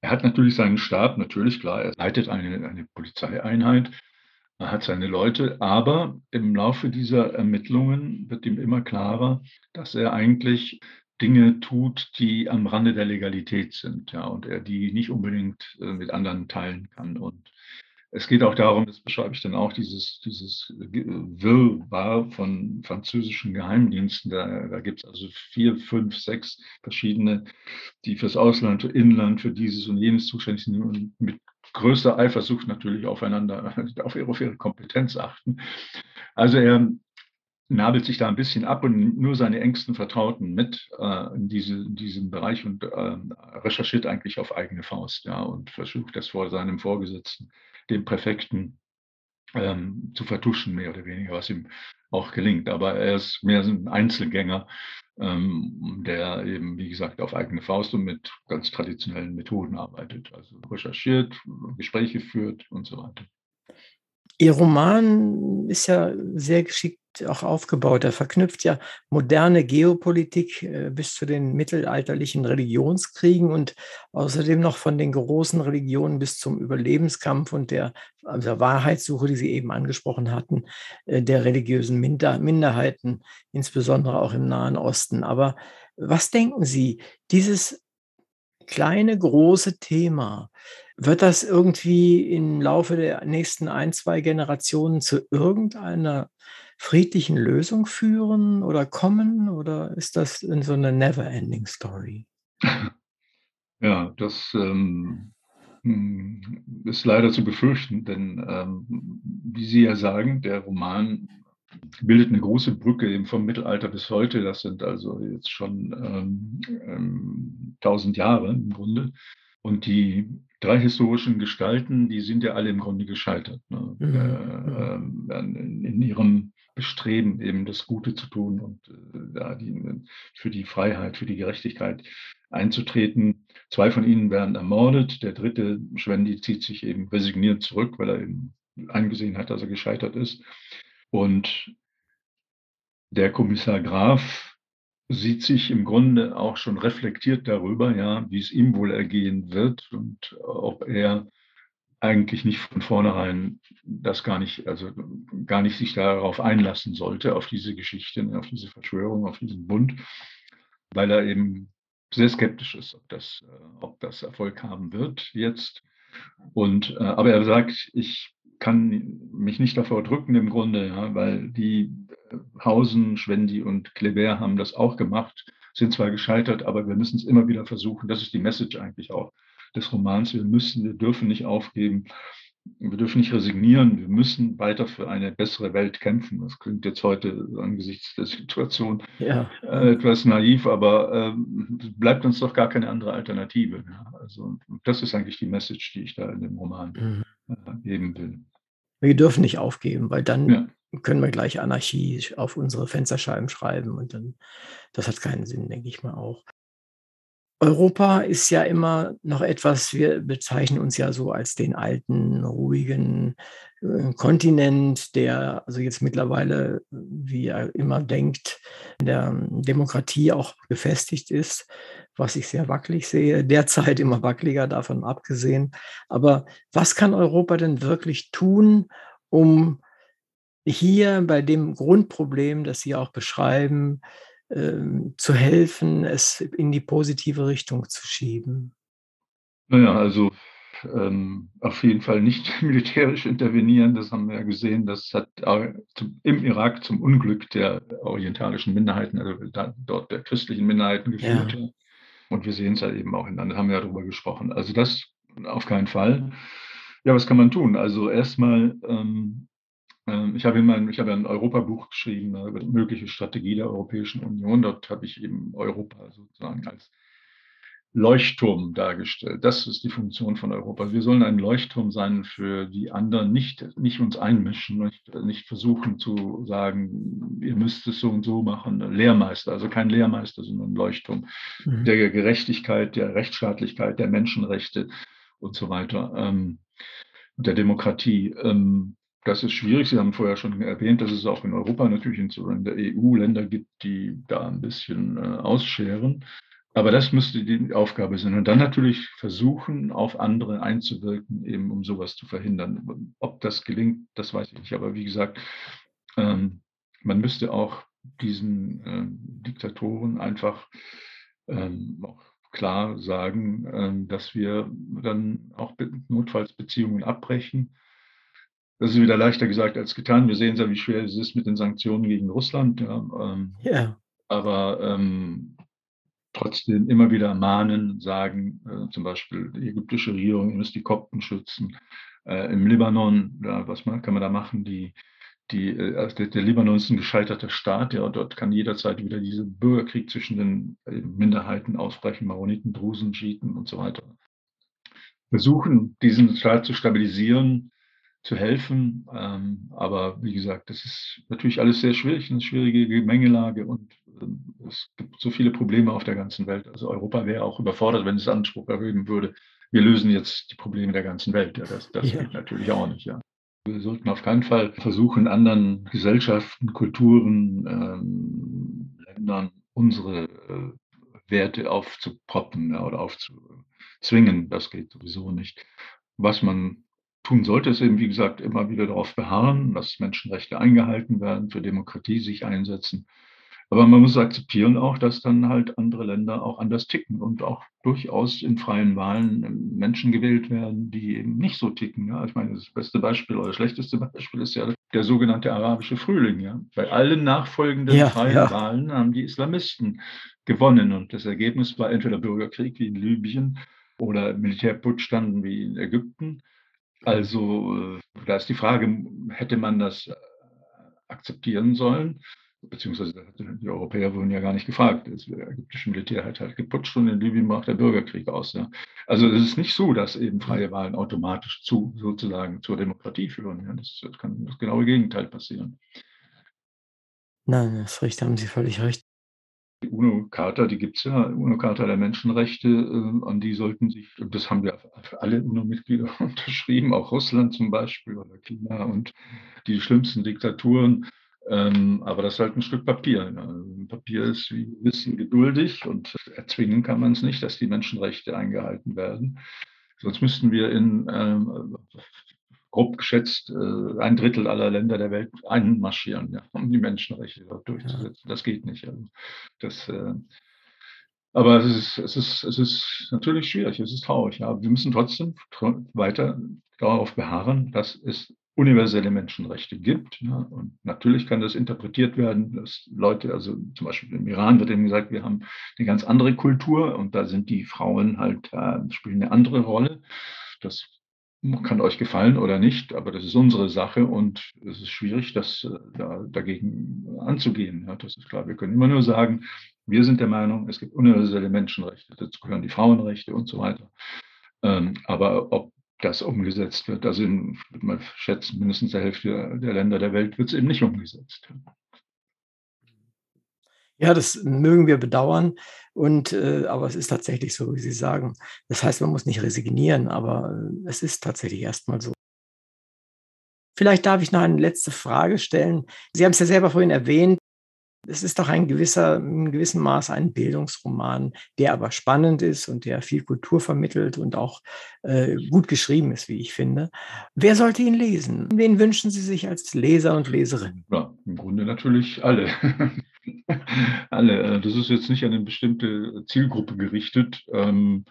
Er hat natürlich seinen Stab, natürlich klar, er leitet eine, eine Polizeieinheit, er hat seine Leute, aber im Laufe dieser Ermittlungen wird ihm immer klarer, dass er eigentlich Dinge tut, die am Rande der Legalität sind, ja, und er die nicht unbedingt äh, mit anderen teilen kann. Und es geht auch darum, das beschreibe ich dann auch, dieses, dieses Wirrwarr von französischen Geheimdiensten. Da, da gibt es also vier, fünf, sechs verschiedene, die fürs Ausland, für Inland, für dieses und jenes zuständig sind und mit größter Eifersucht natürlich aufeinander, auf ihre, auf ihre Kompetenz achten. Also er nabelt sich da ein bisschen ab und nur seine engsten Vertrauten mit äh, in, diese, in diesem Bereich und äh, recherchiert eigentlich auf eigene Faust, ja, und versucht das vor seinem Vorgesetzten, dem Präfekten, ähm, zu vertuschen, mehr oder weniger, was ihm auch gelingt. Aber er ist mehr ein Einzelgänger, ähm, der eben, wie gesagt, auf eigene Faust und mit ganz traditionellen Methoden arbeitet. Also recherchiert, Gespräche führt und so weiter. Ihr Roman ist ja sehr geschickt auch aufgebaut. Er verknüpft ja moderne Geopolitik äh, bis zu den mittelalterlichen Religionskriegen und außerdem noch von den großen Religionen bis zum Überlebenskampf und der, also Wahrheitssuche, die Sie eben angesprochen hatten, äh, der religiösen Minder Minderheiten, insbesondere auch im Nahen Osten. Aber was denken Sie, dieses kleine, große Thema, wird das irgendwie im Laufe der nächsten ein, zwei Generationen zu irgendeiner friedlichen Lösung führen oder kommen? Oder ist das in so eine never-ending Story? Ja, das ähm, hm, ist leider zu befürchten, denn ähm, wie Sie ja sagen, der Roman bildet eine große Brücke eben vom Mittelalter bis heute. Das sind also jetzt schon ähm, ähm, tausend Jahre im Grunde. Und die drei historischen Gestalten, die sind ja alle im Grunde gescheitert. Ne? Mhm. Äh, in, in, ihrem Bestreben, eben das Gute zu tun und äh, die, für die Freiheit, für die Gerechtigkeit einzutreten. Zwei von ihnen werden ermordet. Der dritte, Schwendi, zieht sich eben resigniert zurück, weil er eben eingesehen hat, dass er gescheitert ist. Und der Kommissar Graf sieht sich im Grunde auch schon reflektiert darüber, ja, wie es ihm wohl ergehen wird und ob er eigentlich nicht von vornherein das gar nicht, also gar nicht sich darauf einlassen sollte, auf diese Geschichte, auf diese Verschwörung, auf diesen Bund, weil er eben sehr skeptisch ist, ob das, äh, ob das Erfolg haben wird jetzt. Und, äh, aber er sagt, ich kann mich nicht davor drücken im Grunde, ja, weil die Hausen, Schwendi und Kleber haben das auch gemacht, sind zwar gescheitert, aber wir müssen es immer wieder versuchen. Das ist die Message eigentlich auch des Romans. Wir müssen, wir dürfen nicht aufgeben. Wir dürfen nicht resignieren. Wir müssen weiter für eine bessere Welt kämpfen. Das klingt jetzt heute angesichts der Situation ja. äh, etwas naiv, aber äh, bleibt uns doch gar keine andere Alternative. Also das ist eigentlich die Message, die ich da in dem Roman mhm. äh, geben will. Wir dürfen nicht aufgeben, weil dann ja. Können wir gleich Anarchie auf unsere Fensterscheiben schreiben und dann, das hat keinen Sinn, denke ich mal auch. Europa ist ja immer noch etwas, wir bezeichnen uns ja so als den alten, ruhigen äh, Kontinent, der also jetzt mittlerweile, wie er immer denkt, in der Demokratie auch gefestigt ist, was ich sehr wackelig sehe, derzeit immer wackeliger davon abgesehen. Aber was kann Europa denn wirklich tun, um hier bei dem Grundproblem, das Sie auch beschreiben, ähm, zu helfen, es in die positive Richtung zu schieben? Naja, also ähm, auf jeden Fall nicht militärisch intervenieren. Das haben wir ja gesehen. Das hat im Irak zum Unglück der orientalischen Minderheiten, also dort der christlichen Minderheiten geführt. Ja. Und wir sehen es ja eben auch in anderen, haben wir ja darüber gesprochen. Also das auf keinen Fall. Ja, was kann man tun? Also erstmal ähm, ich habe, mein, ich habe ein Europabuch geschrieben ne, über die mögliche Strategie der Europäischen Union. Dort habe ich eben Europa sozusagen als Leuchtturm dargestellt. Das ist die Funktion von Europa. Wir sollen ein Leuchtturm sein für die anderen, nicht, nicht uns einmischen, nicht, nicht versuchen zu sagen, ihr müsst es so und so machen. Lehrmeister, also kein Lehrmeister, sondern ein Leuchtturm mhm. der Gerechtigkeit, der Rechtsstaatlichkeit, der Menschenrechte und so weiter, ähm, der Demokratie. Ähm, das ist schwierig. Sie haben vorher schon erwähnt, dass es auch in Europa natürlich in der EU Länder gibt, die da ein bisschen äh, ausscheren. Aber das müsste die Aufgabe sein. Und dann natürlich versuchen, auf andere einzuwirken, eben um sowas zu verhindern. Ob das gelingt, das weiß ich nicht. Aber wie gesagt, ähm, man müsste auch diesen äh, Diktatoren einfach ähm, auch klar sagen, ähm, dass wir dann auch notfalls Beziehungen abbrechen. Das ist wieder leichter gesagt als getan. Wir sehen ja, wie schwer es ist mit den Sanktionen gegen Russland. Ja, ähm, ja. Aber ähm, trotzdem immer wieder mahnen, sagen, äh, zum Beispiel die ägyptische Regierung, ihr müsst die Kopten schützen. Äh, Im Libanon, ja, was man, kann man da machen? Die, die, äh, also der, der, Libanon ist ein gescheiterter Staat, ja, dort kann jederzeit wieder dieser Bürgerkrieg zwischen den äh, Minderheiten ausbrechen, Maroniten, Drusen, Schiiten und so weiter. Versuchen, diesen Staat zu stabilisieren, zu helfen. Ähm, aber wie gesagt, das ist natürlich alles sehr schwierig, eine schwierige Gemengelage und ähm, es gibt so viele Probleme auf der ganzen Welt. Also Europa wäre auch überfordert, wenn es Anspruch erheben würde, wir lösen jetzt die Probleme der ganzen Welt. Ja, das das ja. geht natürlich auch nicht. Ja. Wir sollten auf keinen Fall versuchen, anderen Gesellschaften, Kulturen, ähm, Ländern unsere äh, Werte aufzuproppen ja, oder aufzuzwingen. Das geht sowieso nicht. Was man tun sollte, ist eben, wie gesagt, immer wieder darauf beharren, dass Menschenrechte eingehalten werden, für Demokratie sich einsetzen. Aber man muss akzeptieren auch, dass dann halt andere Länder auch anders ticken und auch durchaus in freien Wahlen Menschen gewählt werden, die eben nicht so ticken. Ja. Ich meine, das beste Beispiel oder das schlechteste Beispiel ist ja der sogenannte arabische Frühling. Ja. Bei allen nachfolgenden ja, freien ja. Wahlen haben die Islamisten gewonnen und das Ergebnis war entweder Bürgerkrieg wie in Libyen oder Militärputsch dann wie in Ägypten. Also äh, da ist die Frage, hätte man das äh, akzeptieren sollen? Beziehungsweise die Europäer wurden ja gar nicht gefragt. Das ägyptische Militär hat halt geputscht und in Libyen brach der Bürgerkrieg aus. Ja. Also es ist nicht so, dass eben freie Wahlen automatisch zu sozusagen zur Demokratie führen. Ja. Das, das kann das genaue Gegenteil passieren. Nein, das richtig, haben Sie völlig recht. Die UNO-Charta, die gibt es ja, UNO-Charta der Menschenrechte, äh, an die sollten sich, das haben ja alle UNO-Mitglieder unterschrieben, auch Russland zum Beispiel oder China und die schlimmsten Diktaturen. Ähm, aber das ist halt ein Stück Papier. Ne? Papier ist, wie wir wissen, geduldig und erzwingen kann man es nicht, dass die Menschenrechte eingehalten werden. Sonst müssten wir in ähm, grob geschätzt äh, ein Drittel aller Länder der Welt einmarschieren, ja, um die Menschenrechte dort durchzusetzen. Das geht nicht. Also das, äh, aber es ist, es, ist, es ist natürlich schwierig, es ist traurig. Ja. Wir müssen trotzdem weiter darauf beharren, dass es universelle Menschenrechte gibt. Ja. Und natürlich kann das interpretiert werden, dass Leute, also zum Beispiel im Iran wird eben gesagt, wir haben eine ganz andere Kultur und da sind die Frauen halt, äh, spielen eine andere Rolle. Das kann euch gefallen oder nicht, aber das ist unsere Sache und es ist schwierig, das äh, da, dagegen anzugehen. Ja, das ist klar. Wir können immer nur sagen, wir sind der Meinung, es gibt universelle Menschenrechte, dazu gehören die Frauenrechte und so weiter. Ähm, aber ob das umgesetzt wird, also in, mal schätzen, mindestens der Hälfte der Länder der Welt wird es eben nicht umgesetzt. Ja, das mögen wir bedauern. Und, äh, aber es ist tatsächlich so, wie Sie sagen. Das heißt, man muss nicht resignieren, aber äh, es ist tatsächlich erstmal so. Vielleicht darf ich noch eine letzte Frage stellen. Sie haben es ja selber vorhin erwähnt. Es ist doch ein gewisser, in gewissem Maß ein Bildungsroman, der aber spannend ist und der viel Kultur vermittelt und auch äh, gut geschrieben ist, wie ich finde. Wer sollte ihn lesen? Wen wünschen Sie sich als Leser und Leserin? Ja, im Grunde natürlich alle. alle. Äh, das ist jetzt nicht an eine bestimmte Zielgruppe gerichtet. Ähm,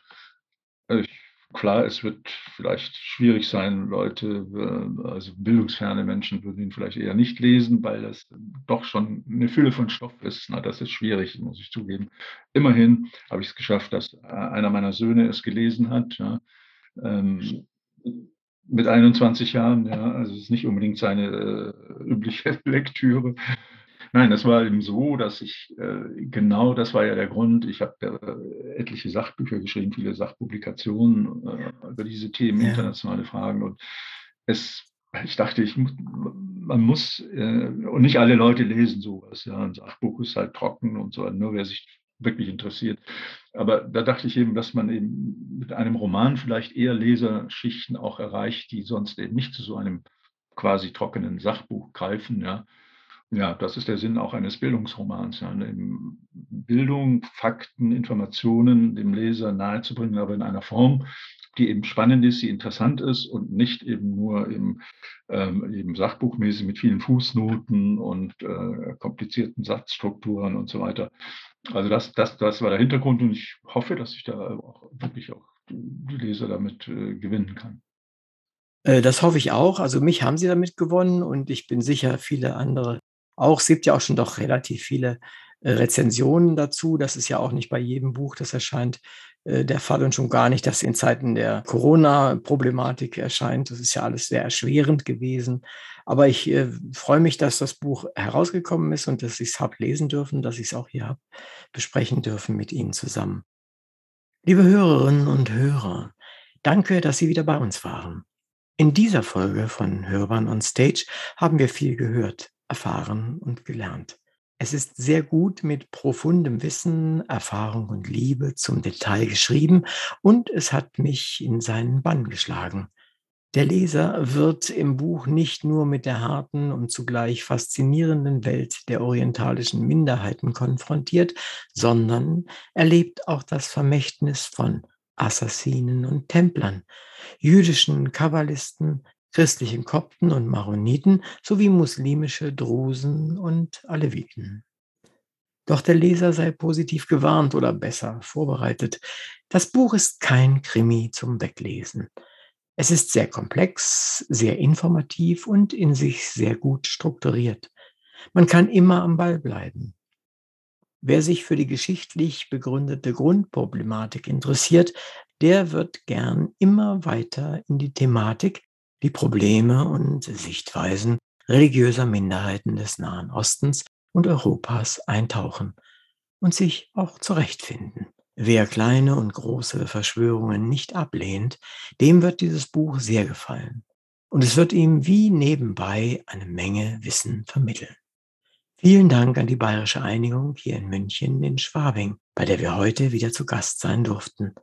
ich Klar, es wird vielleicht schwierig sein, Leute, äh, also bildungsferne Menschen würden ihn vielleicht eher nicht lesen, weil das doch schon eine Fülle von Stoff ist. Na, das ist schwierig, muss ich zugeben. Immerhin habe ich es geschafft, dass äh, einer meiner Söhne es gelesen hat. Ja. Ähm, mit 21 Jahren, ja, also es ist nicht unbedingt seine äh, übliche Lektüre. Nein, das war eben so, dass ich, äh, genau das war ja der Grund, ich habe äh, etliche Sachbücher geschrieben, viele Sachpublikationen äh, über diese Themen, ja. internationale Fragen. Und es, ich dachte, ich muss, man muss, äh, und nicht alle Leute lesen sowas. Ja, ein Sachbuch ist halt trocken und so, nur wer sich wirklich interessiert. Aber da dachte ich eben, dass man eben mit einem Roman vielleicht eher Leserschichten auch erreicht, die sonst eben nicht zu so einem quasi trockenen Sachbuch greifen, ja. Ja, das ist der Sinn auch eines Bildungsromans, ja, Bildung, Fakten, Informationen dem Leser nahezubringen, aber in einer Form, die eben spannend ist, die interessant ist und nicht eben nur im, ähm, eben sachbuchmäßig mit vielen Fußnoten und äh, komplizierten Satzstrukturen und so weiter. Also das, das, das war der Hintergrund und ich hoffe, dass ich da auch wirklich auch die Leser damit äh, gewinnen kann. Äh, das hoffe ich auch. Also mich haben sie damit gewonnen und ich bin sicher, viele andere auch. Es gibt ja auch schon doch relativ viele äh, Rezensionen dazu. Das ist ja auch nicht bei jedem Buch, das erscheint, äh, der Fall und schon gar nicht, dass in Zeiten der Corona-Problematik erscheint. Das ist ja alles sehr erschwerend gewesen. Aber ich äh, freue mich, dass das Buch herausgekommen ist und dass ich es habe lesen dürfen, dass ich es auch hier habe besprechen dürfen mit Ihnen zusammen. Liebe Hörerinnen und Hörer, danke, dass Sie wieder bei uns waren. In dieser Folge von Hörbahn on Stage haben wir viel gehört, erfahren und gelernt. Es ist sehr gut mit profundem Wissen, Erfahrung und Liebe zum Detail geschrieben und es hat mich in seinen Bann geschlagen. Der Leser wird im Buch nicht nur mit der harten und zugleich faszinierenden Welt der orientalischen Minderheiten konfrontiert, sondern erlebt auch das Vermächtnis von Assassinen und Templern, jüdischen Kabbalisten, christlichen Kopten und Maroniten sowie muslimische Drusen und Aleviten. Doch der Leser sei positiv gewarnt oder besser vorbereitet. Das Buch ist kein Krimi zum Weglesen. Es ist sehr komplex, sehr informativ und in sich sehr gut strukturiert. Man kann immer am Ball bleiben. Wer sich für die geschichtlich begründete Grundproblematik interessiert, der wird gern immer weiter in die Thematik die Probleme und Sichtweisen religiöser Minderheiten des Nahen Ostens und Europas eintauchen und sich auch zurechtfinden. Wer kleine und große Verschwörungen nicht ablehnt, dem wird dieses Buch sehr gefallen. Und es wird ihm wie nebenbei eine Menge Wissen vermitteln. Vielen Dank an die Bayerische Einigung hier in München in Schwabing, bei der wir heute wieder zu Gast sein durften.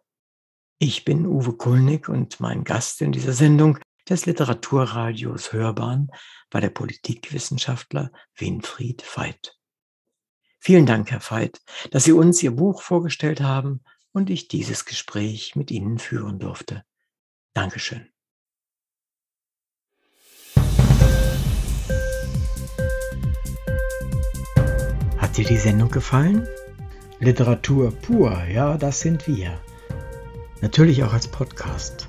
Ich bin Uwe Kulnig und mein Gast in dieser Sendung des Literaturradios Hörbahn war der Politikwissenschaftler Winfried Veit. Vielen Dank, Herr Veit, dass Sie uns Ihr Buch vorgestellt haben und ich dieses Gespräch mit Ihnen führen durfte. Dankeschön. Hat dir die Sendung gefallen? Literatur pur, ja, das sind wir. Natürlich auch als Podcast.